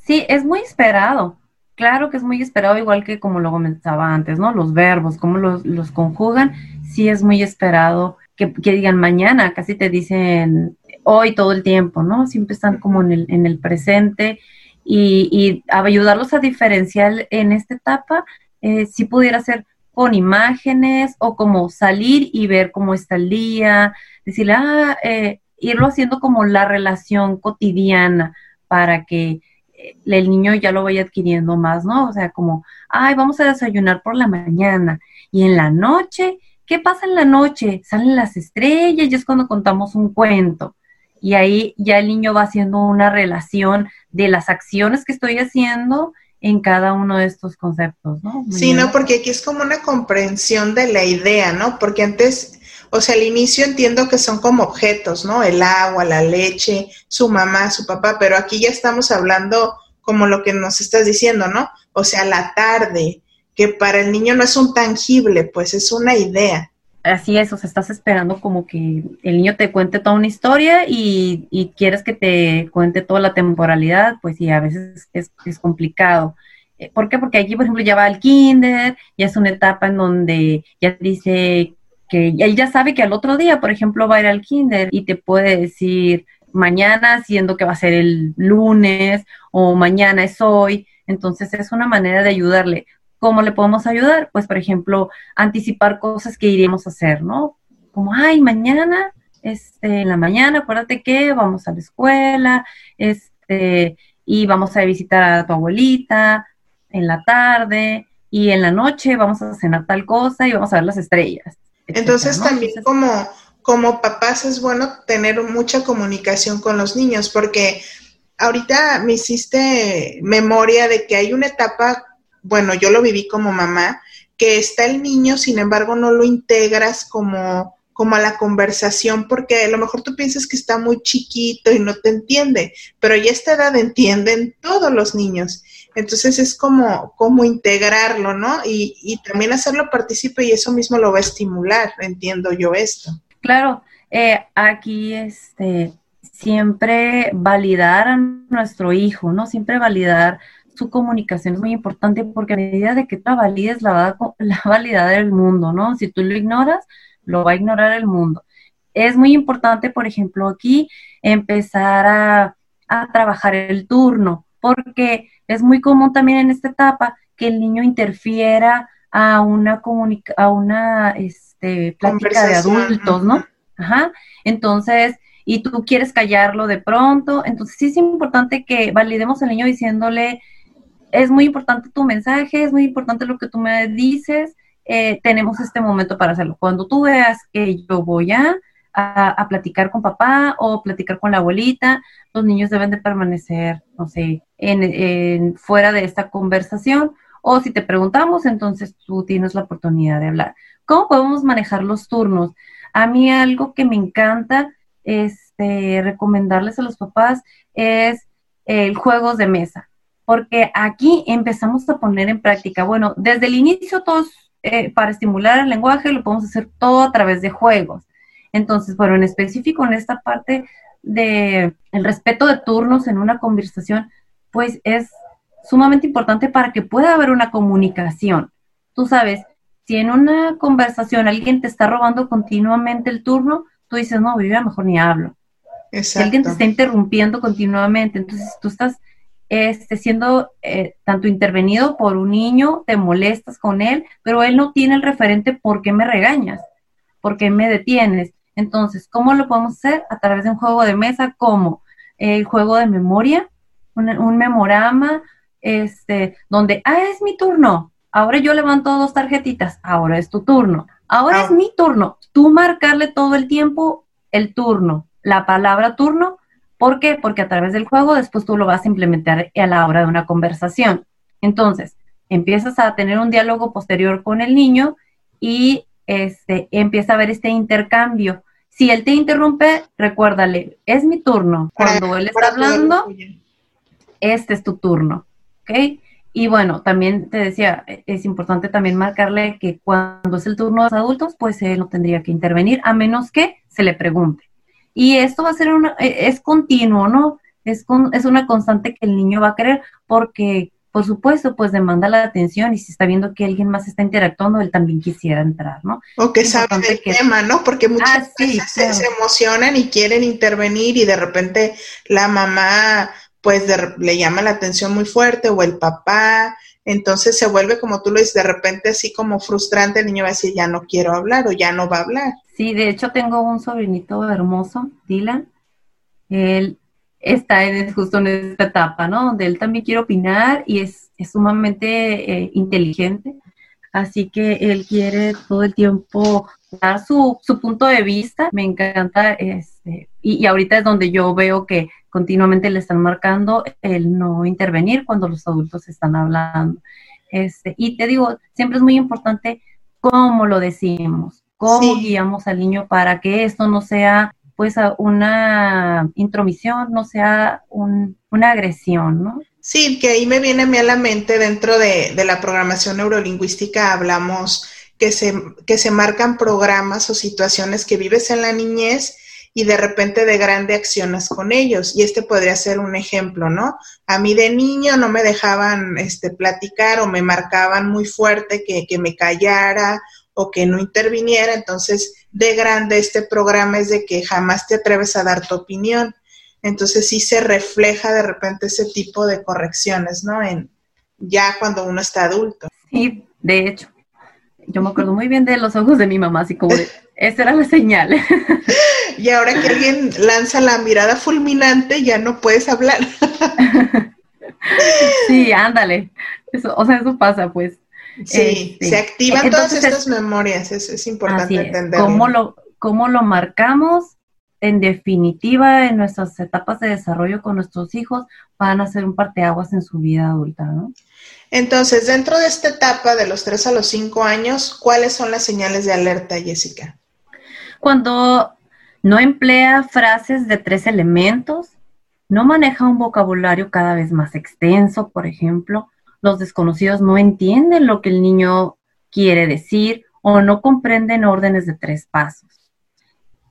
Sí, es muy esperado claro que es muy esperado, igual que como lo comentaba antes, ¿no? Los verbos, cómo los, los conjugan, sí es muy esperado que, digan mañana, casi te dicen hoy todo el tiempo, ¿no? Siempre están como en el, en el presente y, y ayudarlos a diferenciar en esta etapa, eh, si pudiera ser con imágenes o como salir y ver cómo está el día, decirle, ah, eh, irlo haciendo como la relación cotidiana para que el niño ya lo vaya adquiriendo más, ¿no? O sea, como, ay, vamos a desayunar por la mañana y en la noche, ¿qué pasa en la noche? Salen las estrellas y es cuando contamos un cuento. Y ahí ya el niño va haciendo una relación de las acciones que estoy haciendo en cada uno de estos conceptos, ¿no? Sí, no, porque aquí es como una comprensión de la idea, ¿no? Porque antes o sea, al inicio entiendo que son como objetos, ¿no? El agua, la leche, su mamá, su papá, pero aquí ya estamos hablando como lo que nos estás diciendo, ¿no? O sea, la tarde, que para el niño no es un tangible, pues es una idea. Así es, o sea, estás esperando como que el niño te cuente toda una historia y, y quieres que te cuente toda la temporalidad, pues sí, a veces es, es complicado. Eh, ¿Por qué? Porque aquí, por ejemplo, ya va al kinder, ya es una etapa en donde ya dice que él ya sabe que al otro día, por ejemplo, va a ir al kinder y te puede decir mañana, siendo que va a ser el lunes o mañana es hoy. Entonces es una manera de ayudarle. ¿Cómo le podemos ayudar? Pues, por ejemplo, anticipar cosas que iríamos a hacer, ¿no? Como, ay, mañana, este, en la mañana, acuérdate que vamos a la escuela, este, y vamos a visitar a tu abuelita en la tarde, y en la noche vamos a cenar tal cosa y vamos a ver las estrellas. Entonces también como, como papás es bueno tener mucha comunicación con los niños porque ahorita me hiciste memoria de que hay una etapa, bueno, yo lo viví como mamá, que está el niño, sin embargo no lo integras como como a la conversación, porque a lo mejor tú piensas que está muy chiquito y no te entiende, pero ya esta edad entienden todos los niños. Entonces es como, como integrarlo, ¿no? Y, y también hacerlo partícipe y eso mismo lo va a estimular, entiendo yo esto. Claro, eh, aquí este, siempre validar a nuestro hijo, ¿no? Siempre validar su comunicación es muy importante porque a medida de que tú la valides, la va, la a validar el mundo, ¿no? Si tú lo ignoras, lo va a ignorar el mundo. Es muy importante, por ejemplo, aquí empezar a, a trabajar el turno, porque es muy común también en esta etapa que el niño interfiera a una a una este, plática de adultos, ¿no? Ajá. Entonces, y tú quieres callarlo de pronto, entonces sí es importante que validemos al niño diciéndole, es muy importante tu mensaje, es muy importante lo que tú me dices, eh, tenemos este momento para hacerlo. Cuando tú veas que yo voy a, a, platicar con papá o platicar con la abuelita, los niños deben de permanecer, no sé, en, fuera de esta conversación. O si te preguntamos, entonces tú tienes la oportunidad de hablar. ¿Cómo podemos manejar los turnos? A mí algo que me encanta este, recomendarles a los papás es el juegos de mesa, porque aquí empezamos a poner en práctica, bueno, desde el inicio todos, eh, para estimular el lenguaje, lo podemos hacer todo a través de juegos. Entonces, bueno, en específico en esta parte de el respeto de turnos en una conversación, pues es sumamente importante para que pueda haber una comunicación. Tú sabes, si en una conversación alguien te está robando continuamente el turno, tú dices, no, yo ya mejor ni hablo. Si alguien te está interrumpiendo continuamente, entonces tú estás este, siendo eh, tanto intervenido por un niño, te molestas con él, pero él no tiene el referente por qué me regañas, por qué me detienes. Entonces, ¿cómo lo podemos hacer? A través de un juego de mesa como el juego de memoria, un, memorama, este, donde, ah, es mi turno, ahora yo levanto dos tarjetitas, ahora es tu turno, ahora es ah. mi turno, tú marcarle todo el tiempo el turno, la palabra turno, ¿por qué? Porque a través del juego después tú lo vas a implementar a la hora de una conversación. Entonces, empiezas a tener un diálogo posterior con el niño y este, empieza a haber este intercambio. Si él te interrumpe, recuérdale, es mi turno. Cuando él está hablando, este es tu turno. ¿Ok? Y bueno, también te decía, es importante también marcarle que cuando es el turno de los adultos, pues él no tendría que intervenir, a menos que se le pregunte. Y esto va a ser una, e, es continuo, ¿no? Es, con, es una constante que el niño va a querer porque, por supuesto, pues demanda la atención y si está viendo que alguien más está interactuando, él también quisiera entrar, ¿no? O que sabe del tema, ¿no? Porque muchas ah, veces se, emocionan y quieren intervenir y de repente la mamá pues le llama la atención muy fuerte o el papá, entonces se vuelve como tú lo dices, de repente así como frustrante, el niño va a decir, ya no quiero hablar o ya no va a hablar. Sí, de hecho tengo un sobrinito hermoso, Dylan, él está en, justo en esta etapa, ¿no? Donde él también quiere opinar y es, sumamente eh, inteligente, así que él quiere todo el tiempo dar su, su punto de vista, me encanta, este, y, y ahorita es donde yo veo que continuamente le están marcando el no intervenir cuando los adultos están hablando. Este, y te digo, siempre es muy importante cómo lo decimos, cómo guiamos al niño para que esto no sea pues una intromisión, no sea una agresión, ¿no? Sí, que ahí me viene a mí a la mente dentro de, de la programación neurolingüística hablamos que se, que se marcan programas o situaciones que vives en la niñez y de repente de grande accionas con ellos. Y este podría ser un ejemplo, ¿no? A mí de niño no me dejaban este, platicar o me marcaban muy fuerte que, que me callara o que no interviniera. Entonces, de grande este programa es de que jamás te atreves a dar tu opinión. Entonces sí se refleja de repente ese tipo de correcciones, ¿no? En ya cuando uno está adulto. Sí, de hecho. Yo me acuerdo muy bien de los ojos de mi mamá, así como de, esa era la señal. Y ahora que alguien lanza la mirada fulminante, ya no puedes hablar. Sí, ándale. Eso, o sea, eso pasa, pues. Sí, este, se activan todas estas memorias, es, es importante entenderlo. ¿Cómo lo, ¿Cómo lo marcamos? En definitiva, en nuestras etapas de desarrollo con nuestros hijos, van a ser un parteaguas en su vida adulta, ¿no? Entonces, dentro de esta etapa de los 3 a los 5 años, ¿cuáles son las señales de alerta, Jessica? Cuando no emplea frases de tres elementos, no maneja un vocabulario cada vez más extenso, por ejemplo, los desconocidos no entienden lo que el niño quiere decir o no comprenden órdenes de tres pasos.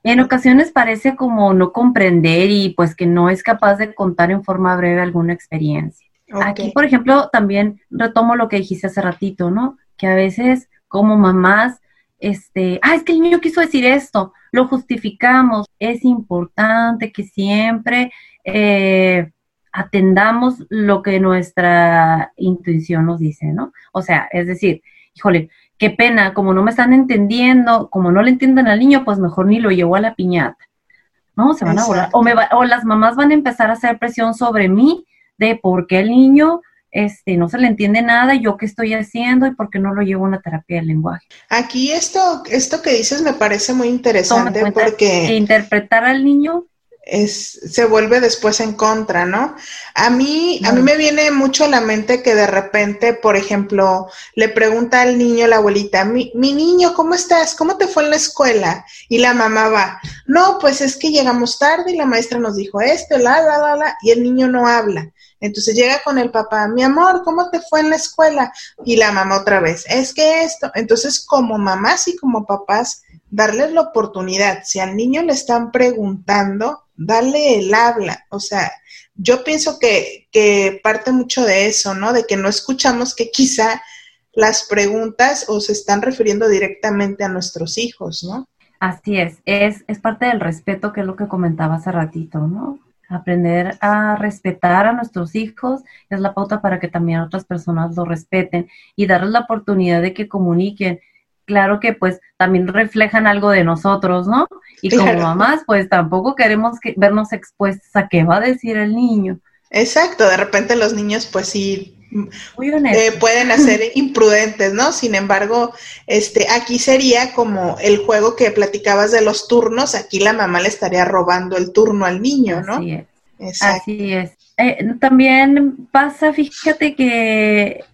En ocasiones parece como no comprender y pues que no es capaz de contar en forma breve alguna experiencia. Aquí, por ejemplo, también retomo lo que dijiste hace ratito, ¿no? Que a veces como mamás este, ah, es que el niño quiso decir esto, lo justificamos. Es importante que siempre eh, atendamos lo que nuestra intuición nos dice, ¿no? O sea, es decir, híjole, qué pena, como no me están entendiendo, como no le entienden al niño, pues mejor ni lo llevo a la piñata. ¿No? Se van a volar. O, me o las mamás van a empezar a hacer presión sobre mí de por qué el niño este, no se le entiende nada, yo qué estoy haciendo y por qué no lo llevo a una terapia del lenguaje. Aquí esto, esto que dices me parece muy interesante porque... Interpretar al niño es, se vuelve después en contra, ¿no? A mí, a mí me viene mucho a la mente que de repente, por ejemplo, le pregunta al niño la abuelita, mi, mi niño, ¿cómo estás? ¿Cómo te fue en la escuela? Y la mamá va, no, pues es que llegamos tarde y la maestra nos dijo esto, la, la, la, la, y el niño no habla. Entonces llega con el papá, mi amor, ¿cómo te fue en la escuela? Y la mamá otra vez, es que esto. Entonces, como mamás y como papás, darles la oportunidad. Si al niño le están preguntando, dale el habla. O sea, yo pienso que, que parte mucho de eso, ¿no? De que no escuchamos que quizá las preguntas o se están refiriendo directamente a nuestros hijos, ¿no? Así es, es, es parte del respeto que es lo que comentaba hace ratito, ¿no? Aprender a respetar a nuestros hijos es la pauta para que también otras personas lo respeten y darles la oportunidad de que comuniquen. Claro que pues también reflejan algo de nosotros, ¿no? Y como mamás pues tampoco queremos que, vernos expuestos a qué va a decir el niño. Exacto, de repente los niños pues sí eh, pueden hacer imprudentes, ¿no? Sin embargo, este, aquí sería como el juego que platicabas de los turnos, aquí la mamá le estaría robando el turno al niño, ¿no? Así es. Así es. Eh, también pasa, fíjate que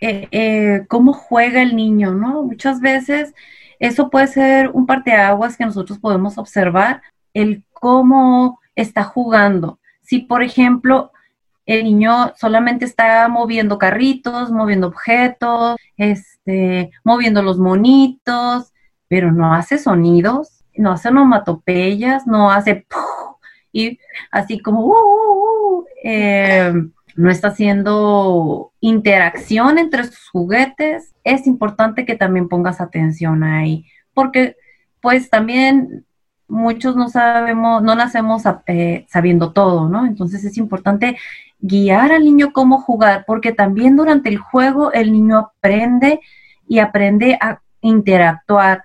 eh, cómo juega el niño, ¿no? Muchas veces eso puede ser un parteaguas que nosotros podemos observar, el cómo está jugando. Si, por ejemplo, el niño solamente está moviendo carritos, moviendo objetos, este, moviendo los monitos, pero no hace sonidos, no hace onomatopeyas, no hace y así como uh, uh, uh, em, no está haciendo interacción entre sus juguetes. Es importante que también pongas atención ahí, porque pues también muchos no sabemos, no nacemos eh, sabiendo todo, ¿no? Entonces es importante guiar al niño cómo jugar, porque también durante el juego el niño aprende y aprende a interactuar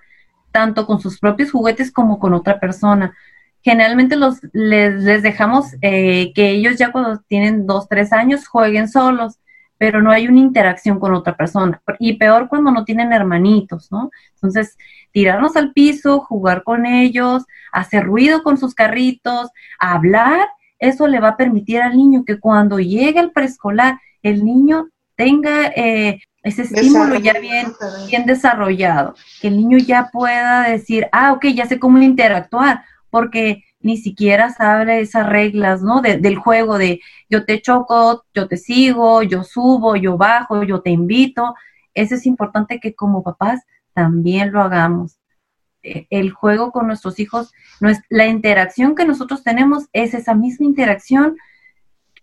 tanto con sus propios juguetes como con otra persona. Generalmente los, les, dejamos eh, que ellos ya cuando tienen dos, tres años jueguen solos, pero no hay una interacción con otra persona. Y peor cuando no tienen hermanitos, ¿no? Entonces, tirarnos al piso, jugar con ellos, hacer ruido con sus carritos, hablar eso le va a permitir al niño que cuando llegue al preescolar, el niño tenga eh, ese estímulo ya bien, bien desarrollado, que el niño ya pueda decir, ah, ok, ya sé cómo interactuar, porque ni siquiera sabe esas reglas, ¿no? del juego de yo te choco, yo te sigo, yo subo, yo bajo, yo te invito. Eso es importante que como papás también lo hagamos. Eh, el juego con nuestros hijos, la interacción que nosotros tenemos es esa misma interacción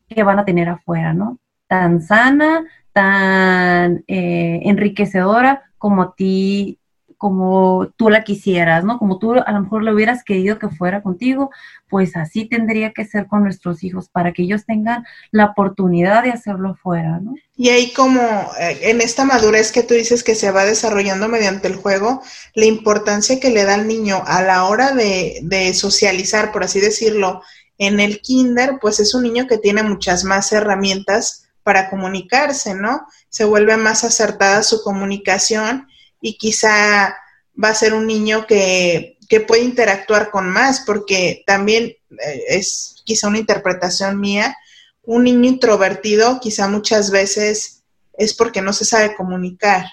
que van a tener afuera, ¿no? Tan sana, tan eh, enriquecedora como a ti como tú la quisieras, ¿no? Como tú a lo mejor le hubieras querido que fuera contigo, pues así tendría que ser con nuestros hijos para que ellos tengan la oportunidad de hacerlo fuera, ¿no? Y ahí como eh, en esta madurez que tú dices que se va desarrollando mediante el juego, la importancia que le da al niño a la hora de, de socializar, por así decirlo, en el kinder, pues es un niño que tiene muchas más herramientas para comunicarse, ¿no? Se vuelve más acertada su comunicación y quizá va a ser un niño que, que puede interactuar con más, porque también eh, es quizá una interpretación mía, un niño introvertido quizá muchas veces es porque no se sabe comunicar.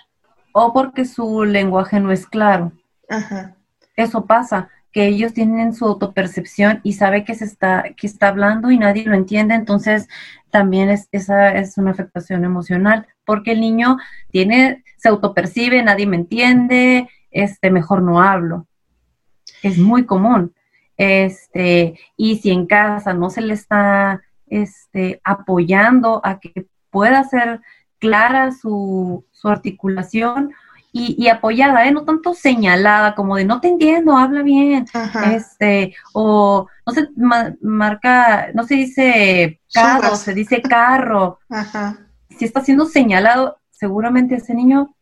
O porque su lenguaje no es claro. Ajá. Eso pasa, que ellos tienen su autopercepción y sabe que se está, que está hablando y nadie lo entiende, entonces también es, esa es una afectación emocional, porque el niño tiene, se autopercibe, nadie me entiende, este, mejor no hablo. Es muy común. Este, y si en casa no se le está este, apoyando a que pueda ser clara su, su articulación y, apoyada, ¿eh? no tanto señalada como de no te entiendo, habla bien, este, o no se marca, no se dice carro, se dice carro. Si está siendo señalado, seguramente ese niño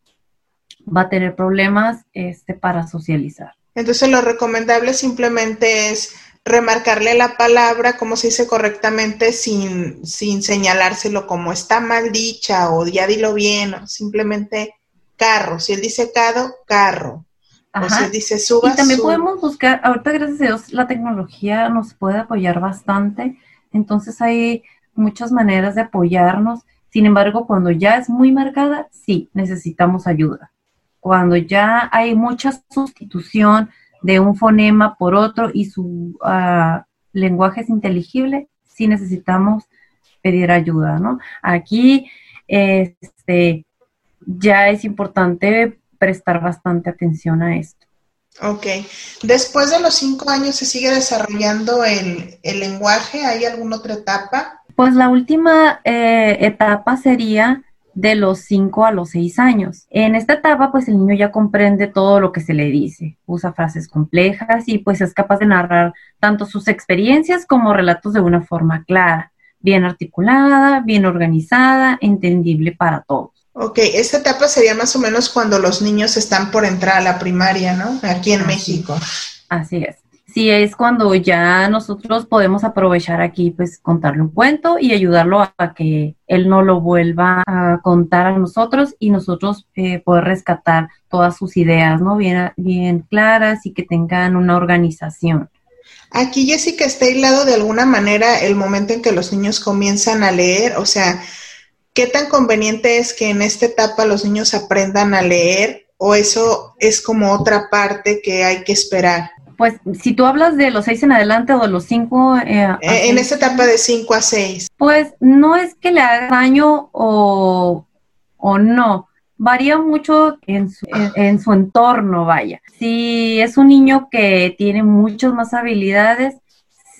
va a tener problemas este, para socializar. Entonces lo recomendable simplemente es remarcarle la palabra, como se dice correctamente, sin, sin señalárselo como está mal dicha o ya dilo bien, o simplemente carro. Si él dice cado, carro. O si él dice suba, Y también podemos buscar, ahorita gracias a Dios la tecnología nos puede apoyar bastante, entonces hay muchas maneras de apoyarnos. Sin embargo, cuando ya es muy marcada, sí, necesitamos ayuda. Cuando ya hay mucha sustitución de un fonema por otro y su uh, lenguaje es inteligible, sí necesitamos pedir ayuda, ¿no? Aquí, este, ya es importante prestar bastante atención a esto. Ok. Después de los cinco años se sigue desarrollando el, lenguaje. ¿Hay alguna otra etapa? Pues la última eh, etapa sería de los cinco a los seis años. En esta etapa, pues el niño ya comprende todo lo que se le dice, usa frases complejas y pues es capaz de narrar tanto sus experiencias como relatos de una forma clara, bien articulada, bien organizada, entendible para todos. Ok, esta etapa sería más o menos cuando los niños están por entrar a la primaria, ¿no? Aquí en México. Así es. Sí, es cuando ya nosotros podemos aprovechar aquí, pues, contarle un cuento y ayudarlo a, que él no lo vuelva a contar a nosotros y nosotros eh, poder rescatar todas sus ideas, ¿no? Bien, bien claras y que tengan una organización. Aquí, Jessica, está aislado de alguna manera el momento en que los niños comienzan a leer, o sea, ¿Qué tan conveniente es que en esta etapa los niños aprendan a leer o eso es como otra parte que hay que esperar? Pues si tú hablas de los seis en adelante o de los cinco... Eh, eh, en esta etapa de cinco a seis. Pues no es que le haga daño o, o no. Varía mucho en su, en su entorno, vaya. Si es un niño que tiene muchas más habilidades,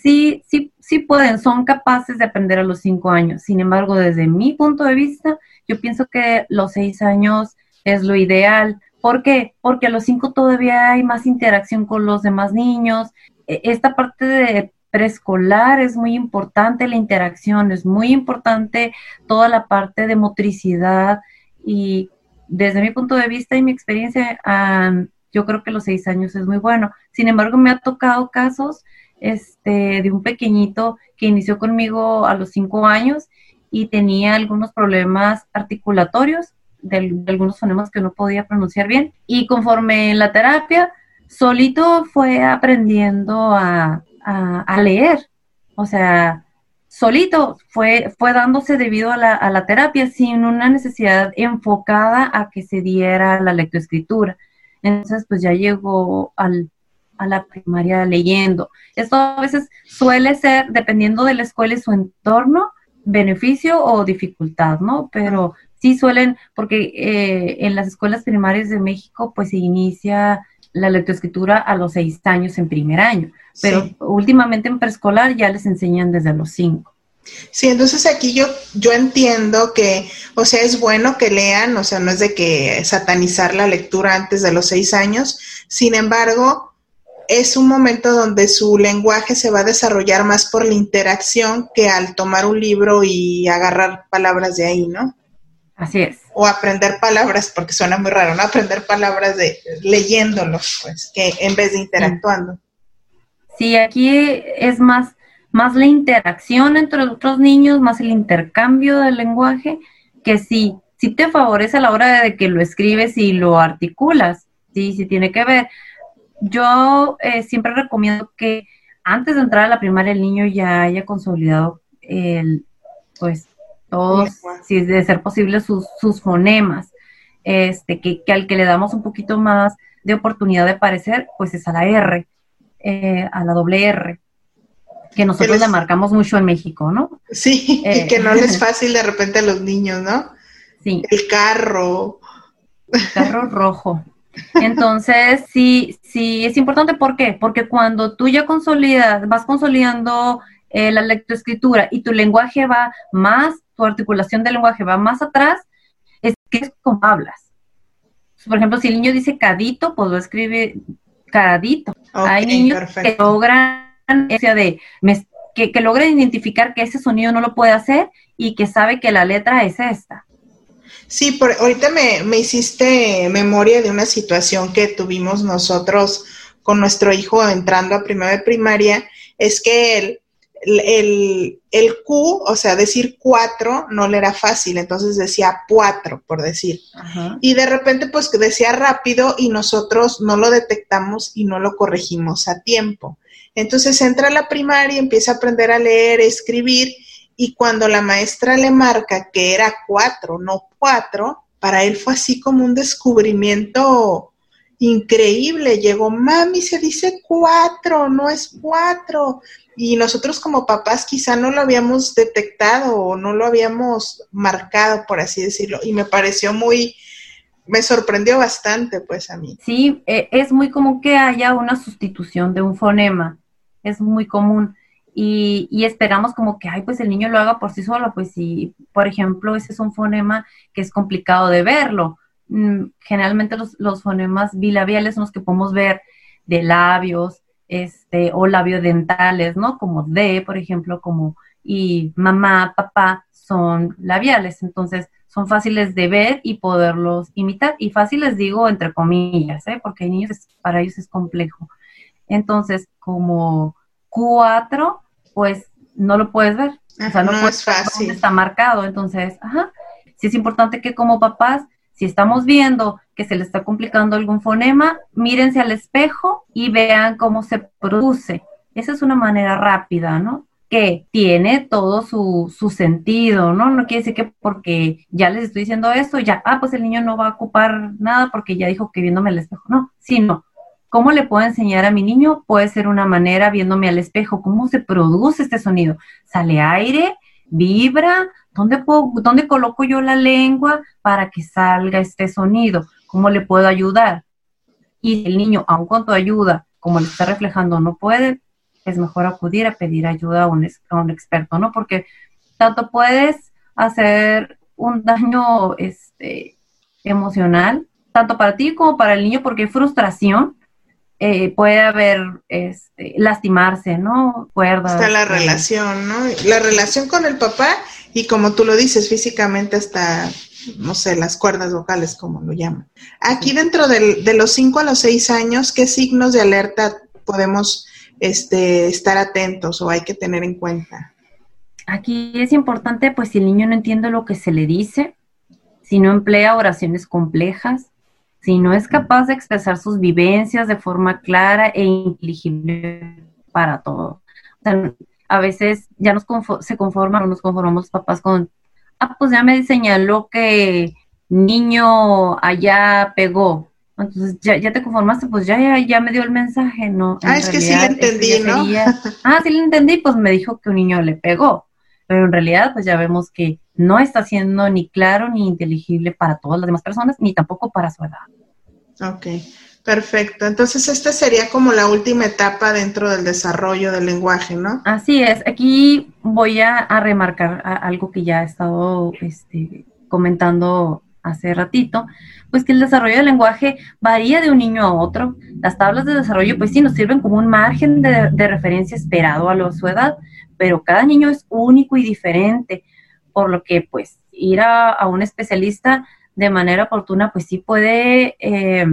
sí, sí sí pueden, son capaces de aprender a los cinco años. Sin embargo, desde mi punto de vista, yo pienso que los seis años es lo ideal. ¿Por qué? Porque a los cinco todavía hay más interacción con los demás niños. E, esta parte de preescolar es muy importante, la interacción es muy importante, toda la parte de motricidad y desde mi punto de vista y mi experiencia, yo creo que los seis años es muy bueno. Sin embargo, me ha tocado casos este, de un pequeñito que inició conmigo a los cinco años y tenía algunos problemas articulatorios, de, algunos fonemas que no podía pronunciar bien. Y conforme en la terapia, solito fue aprendiendo a, leer. O sea, solito fue, fue dándose debido a la, a la, terapia sin una necesidad enfocada a que se diera la lectoescritura. Entonces, pues ya llegó al a la primaria leyendo. Esto a veces suele ser, dependiendo de la escuela y su entorno, beneficio o dificultad, ¿no? Pero sí suelen, porque eh, en las escuelas primarias de México, pues se inicia la lectoescritura a los seis años en primer año, pero últimamente en preescolar ya les enseñan desde los cinco. Sí, entonces aquí yo, yo entiendo que, o sea, es bueno que lean, o sea, no es de que satanizar la lectura antes de los seis años, sin embargo, es un momento donde su lenguaje se va a desarrollar más por la interacción que al tomar un libro y agarrar palabras de ahí, ¿no? Así es. O aprender palabras, porque suena muy raro, ¿no? Aprender palabras de leyéndolos, pues, que en vez de interactuando. Sí, aquí es más, más la interacción entre otros niños, más el intercambio del lenguaje, que sí, sí te favorece a la hora de que lo escribes y lo articulas, sí, sí tiene que ver yo eh, siempre recomiendo que antes de entrar a la primaria el niño ya haya consolidado el, pues, todos, si de ser posible, sus, sus fonemas, este, que, al que le damos un poquito más de oportunidad de aparecer, pues es a la R, eh, a la doble R, que nosotros le marcamos mucho en México, ¿no? Sí, y eh, que no es fácil de repente a los niños, ¿no? Sí. El carro. El carro rojo. Entonces, sí, sí, es importante. ¿Por qué? Porque cuando tú ya consolidas, vas consolidando eh, la lectoescritura y tu lenguaje va más, tu articulación del lenguaje va más atrás, es que es como hablas. Por ejemplo, si el niño dice cadito, pues lo escribe cadito. Hay niños que logran, de, que, que logran identificar que ese sonido no lo puede hacer y que sabe que la letra es esta. Sí, por, ahorita me, me hiciste memoria de una situación que tuvimos nosotros con nuestro hijo entrando a primera de primaria, es que el, el, el, Q, o sea, decir cuatro no le era fácil, entonces decía cuatro, por decir. Y de repente, pues decía rápido y nosotros no lo detectamos y no lo corregimos a tiempo. Entonces entra a la primaria, empieza a aprender a leer, escribir y cuando la maestra le marca que era cuatro, no cuatro, para él fue así como un descubrimiento increíble. Llegó, mami, se dice cuatro, no es cuatro. Y nosotros como papás quizá no lo habíamos detectado o no lo habíamos marcado, por así decirlo. Y me pareció muy, me sorprendió bastante, pues a mí. Sí, e, es muy común que haya una sustitución de un fonema, es muy común. Y, y, esperamos como que, ay, pues el niño lo haga por sí solo, pues si, por ejemplo, ese es un fonema que es complicado de verlo. Mm, generalmente los, los fonemas bilabiales son los que podemos ver de labios, este, o labiodentales, ¿no? Como de, por ejemplo, como y mamá, papá son labiales, entonces son fáciles de ver y poderlos imitar. Y fáciles digo entre comillas, ¿eh? porque hay niños, para ellos es complejo. Entonces, como cuatro, pues no lo puedes ver. o sea, no, puedes ver dónde está marcado. Entonces, ajá, sí es importante que como papás, si estamos viendo que se le está complicando algún fonema, mírense al espejo y vean cómo se produce. Esa es una manera rápida, ¿no? que tiene todo su, su, sentido, ¿no? No quiere decir que porque ya les estoy diciendo esto, ya, ah, pues el niño no va a ocupar nada porque ya dijo que viéndome al espejo, no, sino, ¿cómo le puedo enseñar a mi niño? Puede ser una manera viéndome al espejo, ¿cómo se produce este sonido? ¿Sale aire? ¿Vibra? ¿Dónde, puedo, ¿Dónde coloco yo la lengua para que salga este sonido? ¿Cómo le puedo ayudar? Y el niño, aun con tu ayuda, como le está reflejando, no puede, es mejor acudir a pedir ayuda a un, a un experto, ¿no? Porque tanto puedes hacer un daño este, emocional, tanto para ti como para el niño, porque hay frustración, eh, puede haber este, lastimarse, ¿no? Cuerdas. Está la relación, ¿no? La relación con el papá y como tú lo dices, físicamente hasta, no sé, las cuerdas vocales, como lo llaman. Aquí dentro de los 5 a los 6 años, ¿qué signos de alerta podemos este, estar atentos o hay que tener en cuenta? Aquí es importante, pues si el niño no entiende lo que se le dice, si no emplea oraciones complejas, si no es capaz de expresar sus vivencias de forma clara e inteligible para todos. a veces ya nos se conforman o nos conformamos papás con, ah, pues ya me señaló que niño allá pegó, entonces ya, ya te conformaste, pues ya, ya, me dio el mensaje, ¿no? ah, es que sí le entendí, ¿no? ah, sí le entendí, pues me dijo que un niño le pegó, pero en realidad pues ya vemos que no está siendo ni claro ni inteligible para todas las demás personas, ni tampoco para su edad. Ok, perfecto. Entonces esta sería como la última etapa dentro del desarrollo del lenguaje, ¿no? Así es. Aquí voy a, remarcar algo que ya he estado este, comentando hace ratito, pues que el desarrollo del lenguaje varía de un niño a otro. Las tablas de desarrollo, pues sí, nos sirven como un margen de, referencia esperado a, lo, su edad, pero cada niño es único y diferente, por lo que pues ir a, un especialista de manera oportuna, pues sí puede eh,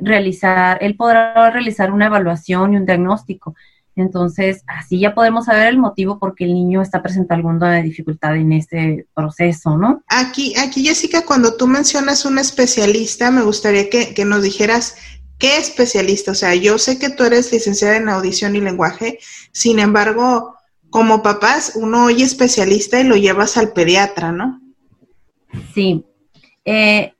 realizar, él podrá realizar una evaluación y un diagnóstico. Entonces, así ya podemos saber el motivo por qué el niño está presentando alguna dificultad en este proceso, ¿no? Aquí, aquí Jessica, cuando tú mencionas un especialista, me gustaría que, que nos dijeras qué especialista. O sea, yo sé que tú eres licenciada en audición y lenguaje, sin embargo, como papás, uno oye especialista y lo llevas al pediatra, ¿no? Sí. Eh,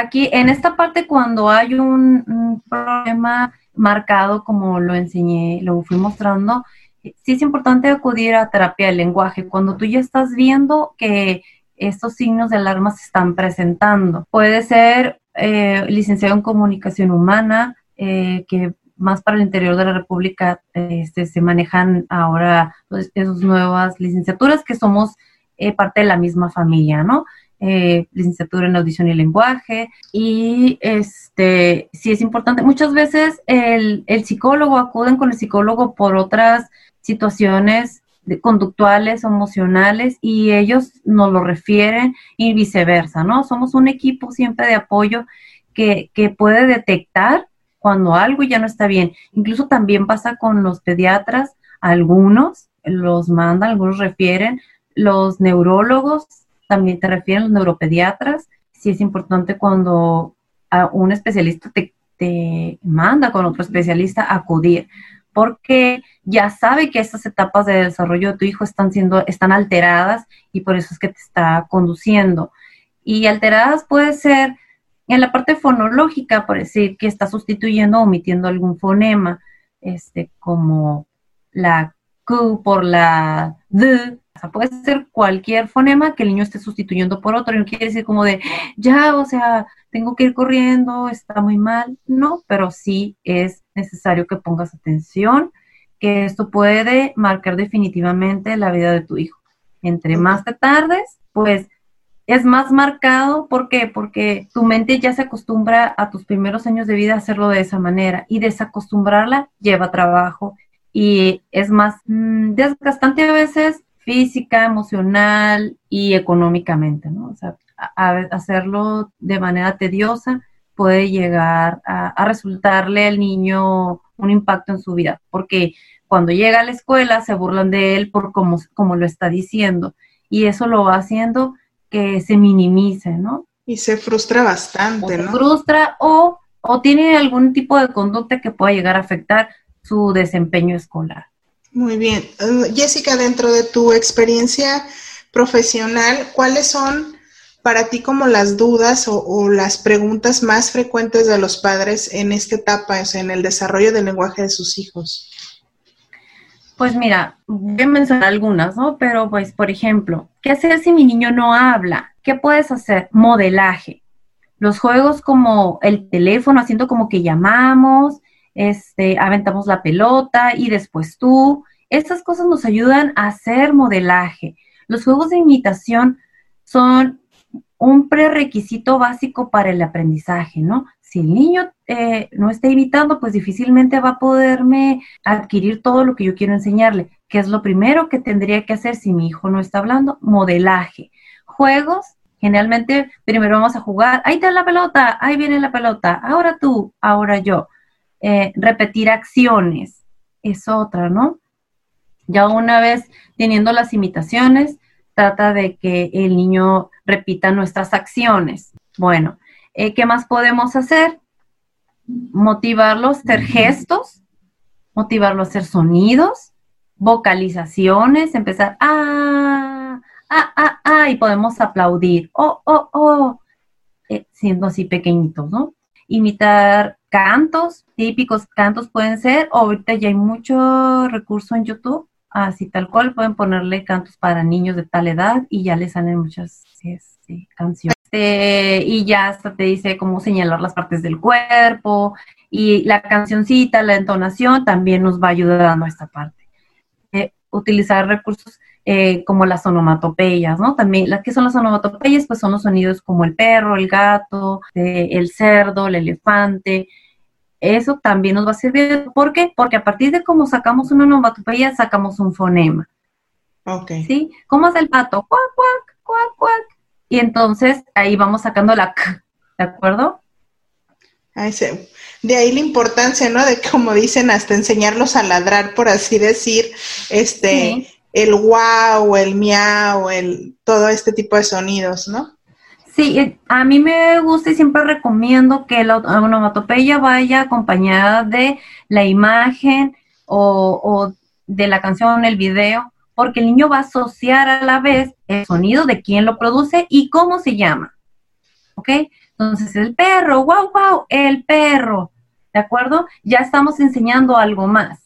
aquí, en esta parte, cuando hay un, problema marcado como lo enseñé, lo fui mostrando, sí es importante acudir a terapia del lenguaje cuando tú ya estás viendo que estos signos de alarma se están presentando. Puede ser eh, licenciado en comunicación humana, eh, que más para el interior de la República este, se manejan ahora pues, esas nuevas licenciaturas que somos eh, parte de la misma familia, ¿no? Eh, licenciatura en audición y lenguaje. Y este, sí es importante, muchas veces el, psicólogo acuden con el psicólogo por otras situaciones conductuales, emocionales, y ellos nos lo refieren y viceversa, ¿no? Somos un equipo siempre de apoyo que, que puede detectar cuando algo ya no está bien. Incluso también pasa con los pediatras, algunos los mandan, algunos refieren, los neurólogos también te refieren los neuropediatras. Sí es importante cuando a un especialista te, manda con otro especialista acudir, porque ya sabe que estas etapas de desarrollo de tu hijo están siendo, están alteradas y por eso es que te está conduciendo. Y alteradas puede ser en la parte fonológica, por decir que está sustituyendo o omitiendo algún fonema, este, como la Q por la D, puede ser cualquier fonema que el niño esté sustituyendo por otro. Y no quiere decir como de, ya, o sea, tengo que ir corriendo, está muy mal. No, pero sí es necesario que pongas atención, que esto puede marcar definitivamente la vida de tu hijo. Entre más te tardes, pues es más marcado. ¿Por qué? Porque tu mente ya se acostumbra a tus primeros años de vida a hacerlo de esa manera y desacostumbrarla lleva trabajo y es más mm, desgastante a veces física, emocional y económicamente, ¿no? O sea, hacerlo de manera tediosa puede llegar a, resultarle al niño un impacto en su vida, porque cuando llega a la escuela se burlan de él por cómo, como lo está diciendo y eso lo va haciendo que se minimice, ¿no? Y se frustra bastante, ¿no? Se frustra o, o tiene algún tipo de conducta que pueda llegar a afectar su desempeño escolar. Muy bien. Uh, Jessica, dentro de tu experiencia profesional, ¿cuáles son para ti como las dudas o, las preguntas más frecuentes de los padres en esta etapa, o sea, en el desarrollo del lenguaje de sus hijos? Pues mira, voy a mencionar algunas, ¿no? Pero pues, por ejemplo, ¿qué hacer si mi niño no habla? ¿Qué puedes hacer? Modelaje. Los juegos como el teléfono, haciendo como que llamamos, este, aventamos la pelota y después tú. Estas cosas nos ayudan a hacer modelaje. Los juegos de imitación son un prerequisito básico para el aprendizaje, ¿no? Si el niño eh, no está imitando, pues difícilmente va a poderme adquirir todo lo que yo quiero enseñarle, que es lo primero que tendría que hacer si mi hijo no está hablando, modelaje. Juegos, generalmente primero vamos a jugar, ahí está la pelota, ahí viene la pelota, ahora tú, ahora yo. Eh, repetir acciones es otra, ¿no? Ya una vez teniendo las imitaciones, trata de que el niño repita nuestras acciones. Bueno, eh, ¿qué más podemos hacer? Motivarlos a hacer gestos, motivarlo a hacer sonidos, vocalizaciones, empezar, ah, ah, ah, ah, y podemos aplaudir, oh, oh, oh, eh, siendo así pequeñitos, ¿no? Imitar cantos, típicos cantos pueden ser, ahorita ya hay mucho recurso en YouTube, así tal cual, pueden ponerle cantos para niños de tal edad y ya les salen muchas canciones. Este, y ya hasta te dice cómo señalar las partes del cuerpo y la cancioncita, la entonación también nos va ayudando a esta parte. Eh, utilizar recursos eh, como las onomatopeyas, ¿no? También, las que son las onomatopeyas, pues son los sonidos como el perro, el gato, eh, el cerdo, el elefante. Eso también nos va a servir. ¿Por qué? Porque a partir de cómo sacamos una onomatopeya, sacamos un fonema. Ok. ¿Sí? ¿Cómo es el pato? Cuac, cuac, cuac, cuac. Y entonces ahí vamos sacando la k, ¿de acuerdo? De ahí la importancia, ¿no? De como dicen, hasta enseñarlos a ladrar, por así decir, este, el wow, el miau, el todo este tipo de sonidos, ¿no? Sí, eh, a mí me gusta y siempre recomiendo que la onomatopeya vaya acompañada de la imagen o, de la canción, el video, porque el niño va a asociar a la vez el sonido de quién lo produce y cómo se llama. ¿Ok? Entonces, el perro, wow, wow, el perro. ¿De acuerdo? Ya estamos enseñando algo más.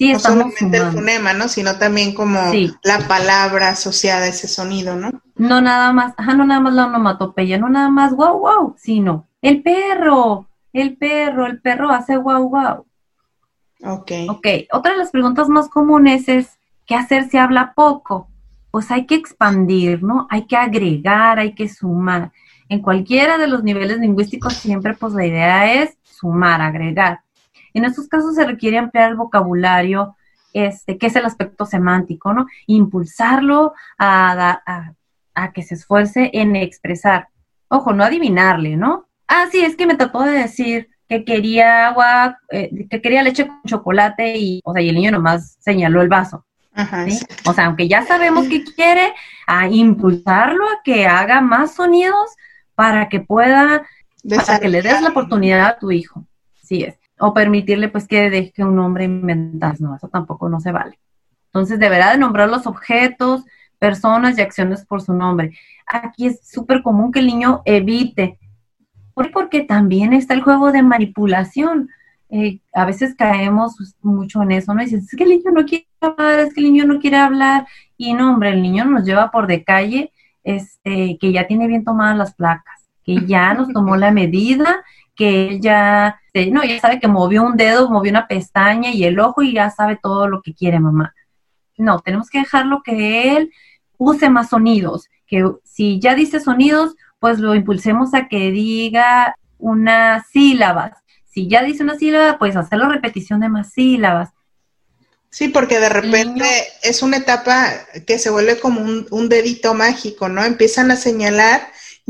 Sí, no solamente el fonema, ¿no? Sino también como la palabra asociada a ese sonido, ¿no? No nada más, ajá, no nada más la onomatopeya, no nada más wow, wow, sino el perro, el perro, el perro hace wow, wow. Ok. Ok, otra de las preguntas más comunes es, ¿qué hacer si habla poco? Pues hay que expandir, ¿no? Hay que agregar, hay que sumar. En cualquiera de los niveles lingüísticos siempre pues la idea es sumar, agregar. En estos casos se requiere ampliar el vocabulario, este, que es el aspecto semántico, ¿no? Impulsarlo a, que se esfuerce en expresar. Ojo, no adivinarle, ¿no? Ah, sí, es que me trató de decir que quería agua, eh, que quería leche con chocolate y, o sea, y el niño nomás señaló el vaso. O sea, aunque ya sabemos que quiere, a impulsarlo a que haga más sonidos para que pueda, para que le des la oportunidad a tu hijo. Sí es o permitirle pues que deje un nombre inventado. No, eso tampoco no se vale. Entonces deberá de nombrar los objetos, personas y acciones por su nombre. Aquí es súper común que el niño evite, porque también está el juego de manipulación. eh, a veces caemos mucho en eso, ¿no? dices, es que el niño no quiere hablar, es que el niño no quiere hablar, y no, hombre, el niño nos lleva por de calle, este, que ya tiene bien tomadas las placas, que ya nos tomó la medida, que ya, este, no, ya sabe que movió un dedo, movió una pestaña y el ojo y ya sabe todo lo que quiere mamá. No, tenemos que dejarlo que él use más sonidos, que si ya dice sonidos, pues lo impulsemos a que diga unas sílabas, si ya dice una sílaba, pues hacerlo repetición de más sílabas. Sí, porque de repente es una etapa que se vuelve como un, dedito mágico, ¿no? Empiezan a señalar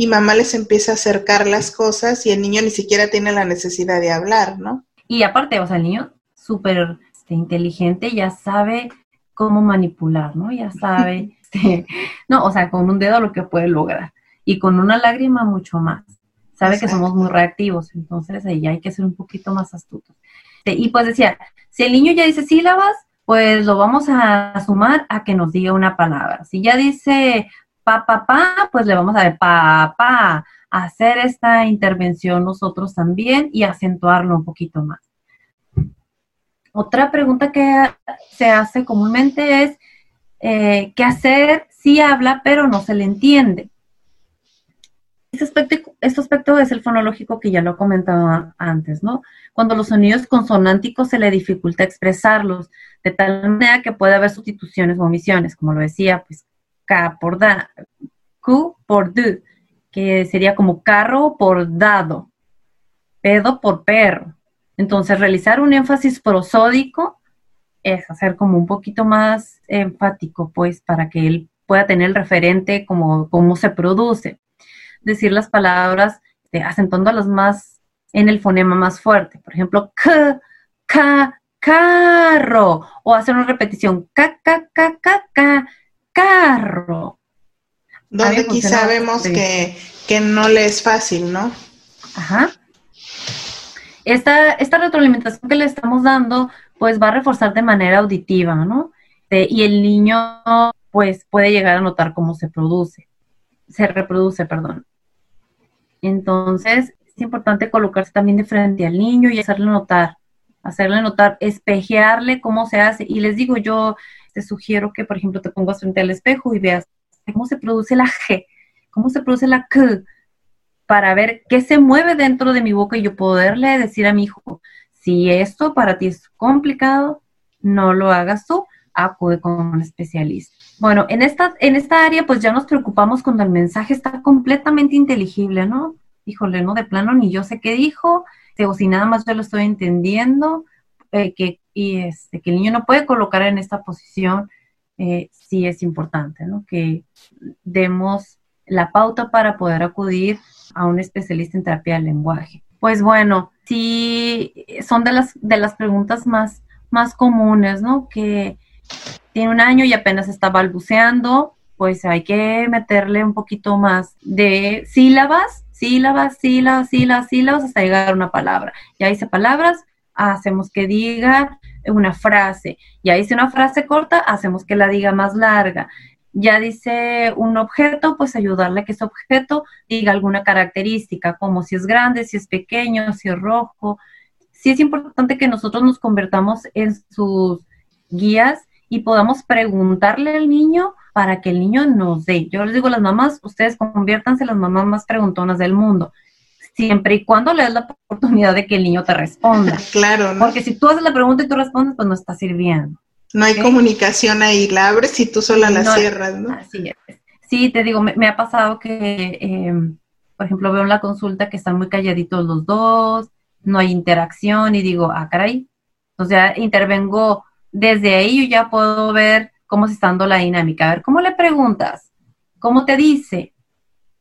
y mamá les empieza a acercar las cosas y el niño ni siquiera tiene la necesidad de hablar, ¿no? Y aparte, o sea, el niño súper este, inteligente ya sabe cómo manipular, ¿no? Ya sabe, este, no, o sea, con un dedo lo que puede lograr y con una lágrima mucho más sabe que somos muy reactivos, entonces ahí hay que ser un poquito más astutos. Y pues decía, si el niño ya dice sílabas, pues lo vamos a sumar a que nos diga una palabra. Si ya dice pa, pa, pa, pues le vamos a ver pa, pa, hacer esta intervención nosotros también y acentuarlo un poquito más. Otra pregunta que se hace comúnmente es, eh, ¿qué hacer si habla pero no se le entiende? Este aspecto, este aspecto es el fonológico que ya lo comentaba antes, ¿no? Cuando los sonidos consonánticos se le dificulta expresarlos, de tal manera que puede haber sustituciones o omisiones, como lo decía, pues K por da, Q por D, que sería como carro por dado, pedo por perro. Entonces, realizar un énfasis prosódico es hacer como un poquito más enfático, pues, para que él pueda tener el referente como cómo se produce decir las palabras eh, acentuándolas más en el fonema más fuerte. Por ejemplo, k, k, carro. O hacer una repetición, k, k, k, k, k, carro. Donde aquí sabemos que, que, no le es fácil, ¿no? Ajá. Esta, esta retroalimentación que le estamos dando, pues va a reforzar de manera auditiva, ¿no? y el niño, pues, puede llegar a notar cómo se produce, se reproduce, perdón. Entonces, es importante colocarse también de frente al niño y hacerle notar, hacerle notar, espejearle cómo se hace. Y les digo, yo te sugiero que, por ejemplo, te pongas frente al espejo y veas cómo se produce la G, cómo se produce la K, para ver qué se mueve dentro de mi boca y yo poderle decir a mi hijo, si esto para ti es complicado, no lo hagas tú, acude con un especialista. Bueno, en esta, en esta área pues ya nos preocupamos cuando el mensaje está completamente inteligible, ¿no? Híjole, no, de plano ni yo sé qué dijo, o si nada más yo lo estoy entendiendo, eh, que, y este, que el niño no puede colocar en esta posición, eh, sí es importante, ¿no? Que demos la pauta para poder acudir a un especialista en terapia del lenguaje. Pues bueno, sí son de las, de las preguntas más, más comunes, ¿no? Que tiene un año y apenas está balbuceando, pues hay que meterle un poquito más de sílabas, sílabas, sílabas, sílabas, sílabas, hasta llegar a una palabra. Ya dice palabras, hacemos que diga una frase. Ya dice una frase corta, hacemos que la diga más larga. Ya dice un objeto, pues ayudarle a que ese objeto diga alguna característica, como si es grande, si es pequeño, si es rojo. Sí es importante que nosotros nos convertamos en sus guías y podamos preguntarle al niño para que el niño nos dé. Yo les digo las mamás, ustedes conviértanse en las mamás más preguntonas del mundo, siempre y cuando le das la oportunidad de que el niño te responda. Claro, ¿no? Porque si tú haces la pregunta y tú respondes, pues no está sirviendo. No hay comunicación ahí, la abres y tú sola la cierras, ¿no? Así es. Sí, te digo, me, ha pasado que, em, por ejemplo, veo en la consulta que están muy calladitos los dos, no hay interacción y digo, ah, caray. Entonces ya intervengo desde ahí yo ya puedo ver cómo se está dando la dinámica. A ver, ¿cómo le preguntas? ¿Cómo te dice?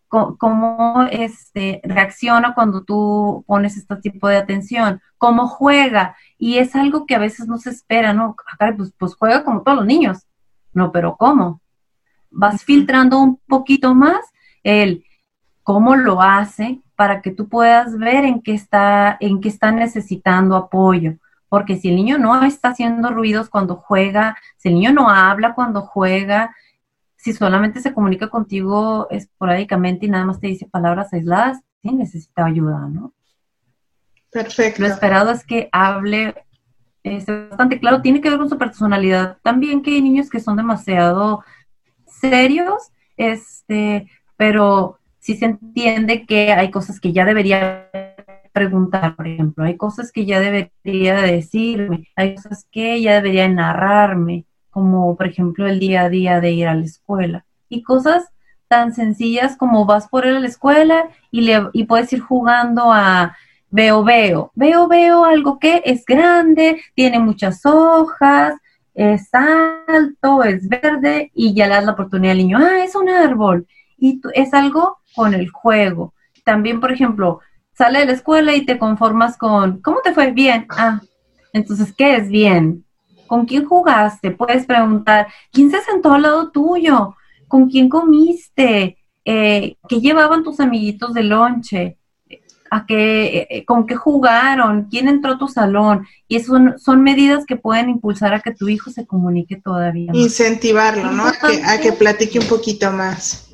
¿Cómo, este, reacciona cuando tú pones este tipo de atención? ¿Cómo juega? Y es algo que a veces no se espera, ¿no? Acá, pues, pues juega como todos los niños. No, pero ¿cómo? Vas filtrando un poquito más el cómo lo hace para que tú puedas ver en qué está, en qué está necesitando apoyo porque si el niño no está haciendo ruidos cuando juega, si el niño no habla cuando juega, si solamente se comunica contigo esporádicamente y nada más te dice palabras aisladas, sí necesita ayuda, ¿no? Perfecto. Lo esperado es que hable este, bastante claro. Tiene que ver con su personalidad. También que hay niños que son demasiado serios, este, pero sí se entiende que hay cosas que ya debería preguntar, por ejemplo, hay cosas que ya debería decirme, hay cosas que ya debería narrarme, como por ejemplo el día a día de ir a la escuela, y cosas tan sencillas como vas por ir a la escuela y, le, y puedes ir jugando a veo, veo, veo, veo algo que es grande, tiene muchas hojas, es alto, es verde y ya le das la oportunidad al niño, ah, es un árbol y es algo con el juego. También, por ejemplo, sale de la escuela y te conformas con, ¿cómo te fue? Bien. Ah, entonces, ¿qué es bien? ¿Con quién jugaste? Puedes preguntar, ¿quién se sentó al lado tuyo? ¿Con quién comiste? Eh, ¿Qué llevaban tus amiguitos de lonche? ¿A qué, eh, ¿Con qué jugaron? ¿Quién entró a tu salón? Y eso son, son medidas que pueden impulsar a que tu hijo se comunique todavía. Incentivarlo, ¿no? A que, a que platique un poquito más.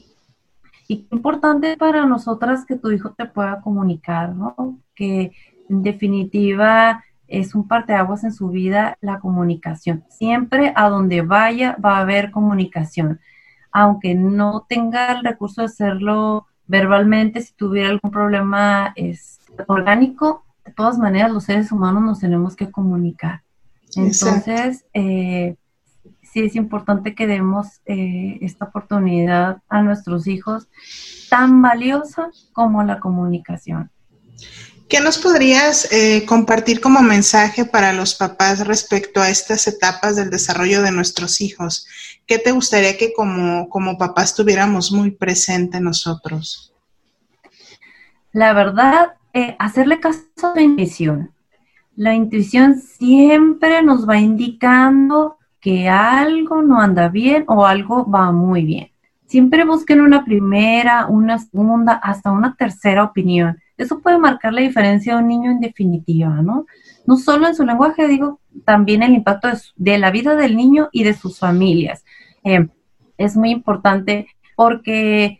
Y qué importante para nosotras que tu hijo te pueda comunicar, ¿no? Que en definitiva es un parteaguas en su vida la comunicación. Siempre a donde vaya va a haber comunicación. Aunque no tenga el recurso de hacerlo verbalmente, si tuviera algún problema es, orgánico, de todas maneras los seres humanos nos tenemos que comunicar. Entonces, eh, sí es importante que demos eh, esta oportunidad a nuestros hijos tan valiosa como la comunicación. ¿Qué nos podrías eh, compartir como mensaje para los papás respecto a estas etapas del desarrollo de nuestros hijos? ¿Qué te gustaría que como, como papás tuviéramos muy presente nosotros? La verdad, eh, hacerle caso a la intuición. La intuición siempre nos va indicando que algo no anda bien o algo va muy bien. Siempre busquen una primera, una segunda, hasta una tercera opinión. Eso puede marcar la diferencia de un niño en definitiva, ¿no? No solo en su lenguaje, digo, también el impacto de, la vida del niño y de sus familias. Eh, es muy importante porque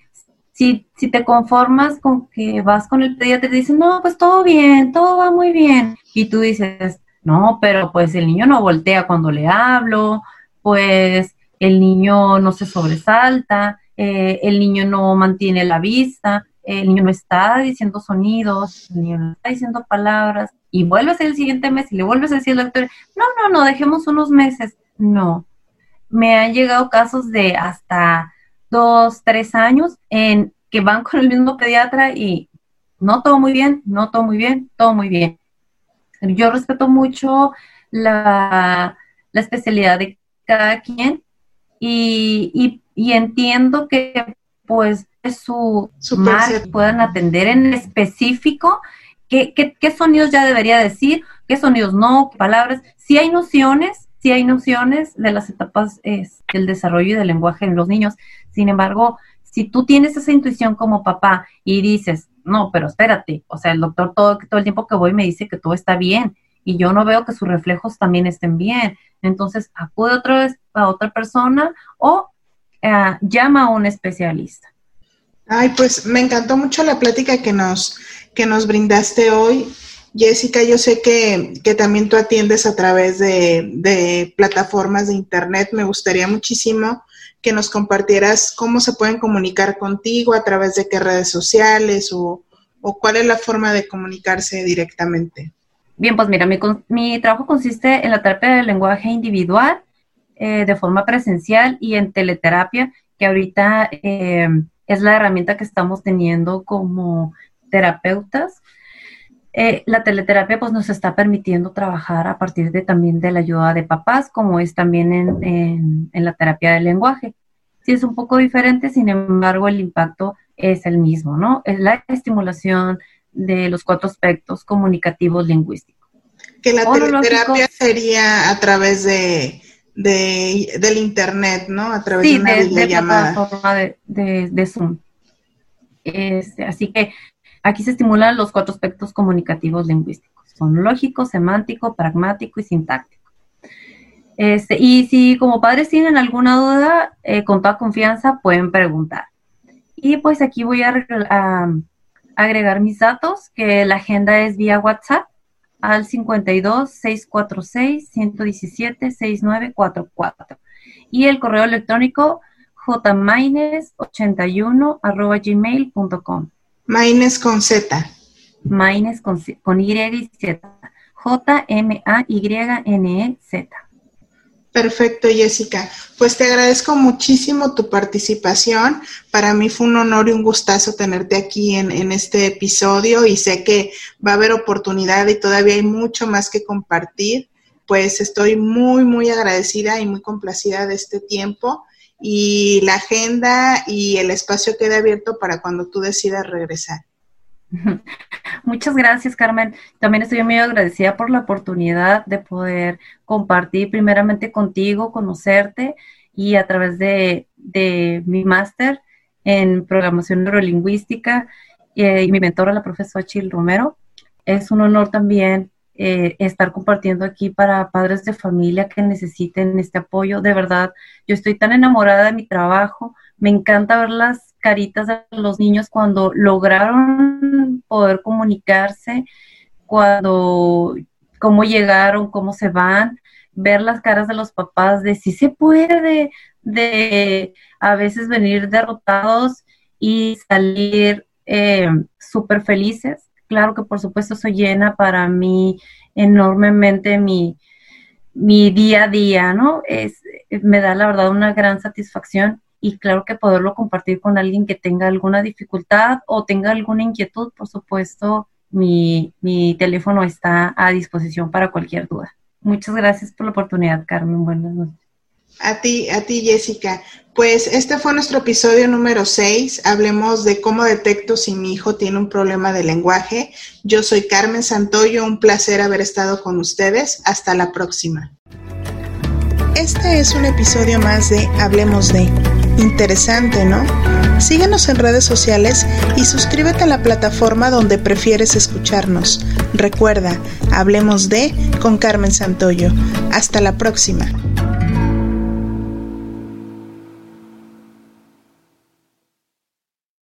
si, si te conformas con que vas con el pediatra y te dicen, no, pues todo bien, todo va muy bien, y tú dices, no, pero pues el niño no voltea cuando le hablo, pues el niño no se sobresalta, eh, el niño no mantiene la vista, el niño no está diciendo sonidos, el niño no está diciendo palabras, y vuelves el siguiente mes y le vuelves a decir al doctor, no, no, no, dejemos unos meses. No, me han llegado casos de hasta dos, tres años en que van con el mismo pediatra y no todo muy bien, no todo muy bien, todo muy bien. Yo respeto mucho la, especialidad de cada quien y, entiendo que pues su, su puedan atender en específico qué, qué, sonidos ya debería decir, qué sonidos no, qué palabras. Si hay nociones, si hay nociones de las etapas del desarrollo y del lenguaje en los niños. Sin embargo, si tú tienes esa intuición como papá y dices, no, pero espérate, o sea, el doctor todo, todo el tiempo que voy me dice que todo está bien y yo no veo que sus reflejos también estén bien. Entonces, acude otra vez a otra persona o eh, llama a un especialista. Ay, pues me encantó mucho la plática que nos, que nos brindaste hoy. Jessica, yo sé que, que también tú atiendes a través de, de, plataformas de internet. Me gustaría muchísimo que nos compartieras cómo se pueden comunicar contigo, a través de qué redes sociales o, cuál es la forma de comunicarse directamente. Bien, pues mira, mi, trabajo consiste en la terapia del lenguaje individual, eh, de forma presencial y en teleterapia, que ahorita eh, es la herramienta que estamos teniendo como terapeutas. Eh, la teleterapia pues nos está permitiendo trabajar a partir de también de la ayuda de papás, como es también en, la terapia del lenguaje. Sí es un poco diferente, sin embargo el impacto es el mismo, ¿no? Es la estimulación de los cuatro aspectos comunicativos lingüísticos. Que la teleterapia sería a través de, del internet, ¿no? A través de una de, videollamada. De, de, de, Zoom. Este, así que Aquí se estimulan los cuatro aspectos comunicativos lingüísticos. Son lógico, semántico, pragmático y sintáctico. Este, y si como padres tienen alguna duda, eh, con toda confianza pueden preguntar. Y pues aquí voy a, agregar mis datos, que la agenda es vía WhatsApp al 52 646 117 6944 y el correo electrónico jmaines81 arroba gmail.com. Maines con Z. Maines con, con Y y Z. J-M-A-Y-N-E-Z. Perfecto, Jessica. Pues te agradezco muchísimo tu participación. Para mí fue un honor y un gustazo tenerte aquí en, en, este episodio y sé que va a haber oportunidad y todavía hay mucho más que compartir. Pues estoy muy, muy agradecida y muy complacida de este tiempo y la agenda y el espacio queda abierto para cuando tú decidas regresar. Muchas gracias, Carmen. También estoy muy agradecida por la oportunidad de poder compartir primeramente contigo, conocerte y a través de, mi máster en programación neurolingüística eh, y mi mentora, la profesora Chil Romero. Es un honor también eh, estar compartiendo aquí para padres de familia que necesiten este apoyo. De verdad, yo estoy tan enamorada de mi trabajo. Me encanta ver las caritas de los niños cuando lograron poder comunicarse, cuando, cómo llegaron, cómo se van, ver las caras de los papás de si se puede, de, a veces venir derrotados y salir eh, súper felices. Claro que por supuesto eso llena para mí enormemente mi, mi día a día, ¿no? Es, me da la verdad una gran satisfacción y claro que poderlo compartir con alguien que tenga alguna dificultad o tenga alguna inquietud, por supuesto, mi, mi teléfono está a disposición para cualquier duda. Muchas gracias por la oportunidad, Carmen. Buenas noches. A ti, a ti, Jessica. Pues este fue nuestro episodio número 6. Hablemos de cómo detecto si mi hijo tiene un problema de lenguaje. Yo soy Carmen Santoyo, un placer haber estado con ustedes. Hasta la próxima. Este es un episodio más de Hablemos de Interesante, ¿no? Síguenos en redes sociales y suscríbete a la plataforma donde prefieres escucharnos. Recuerda, hablemos de con Carmen Santoyo. Hasta la próxima.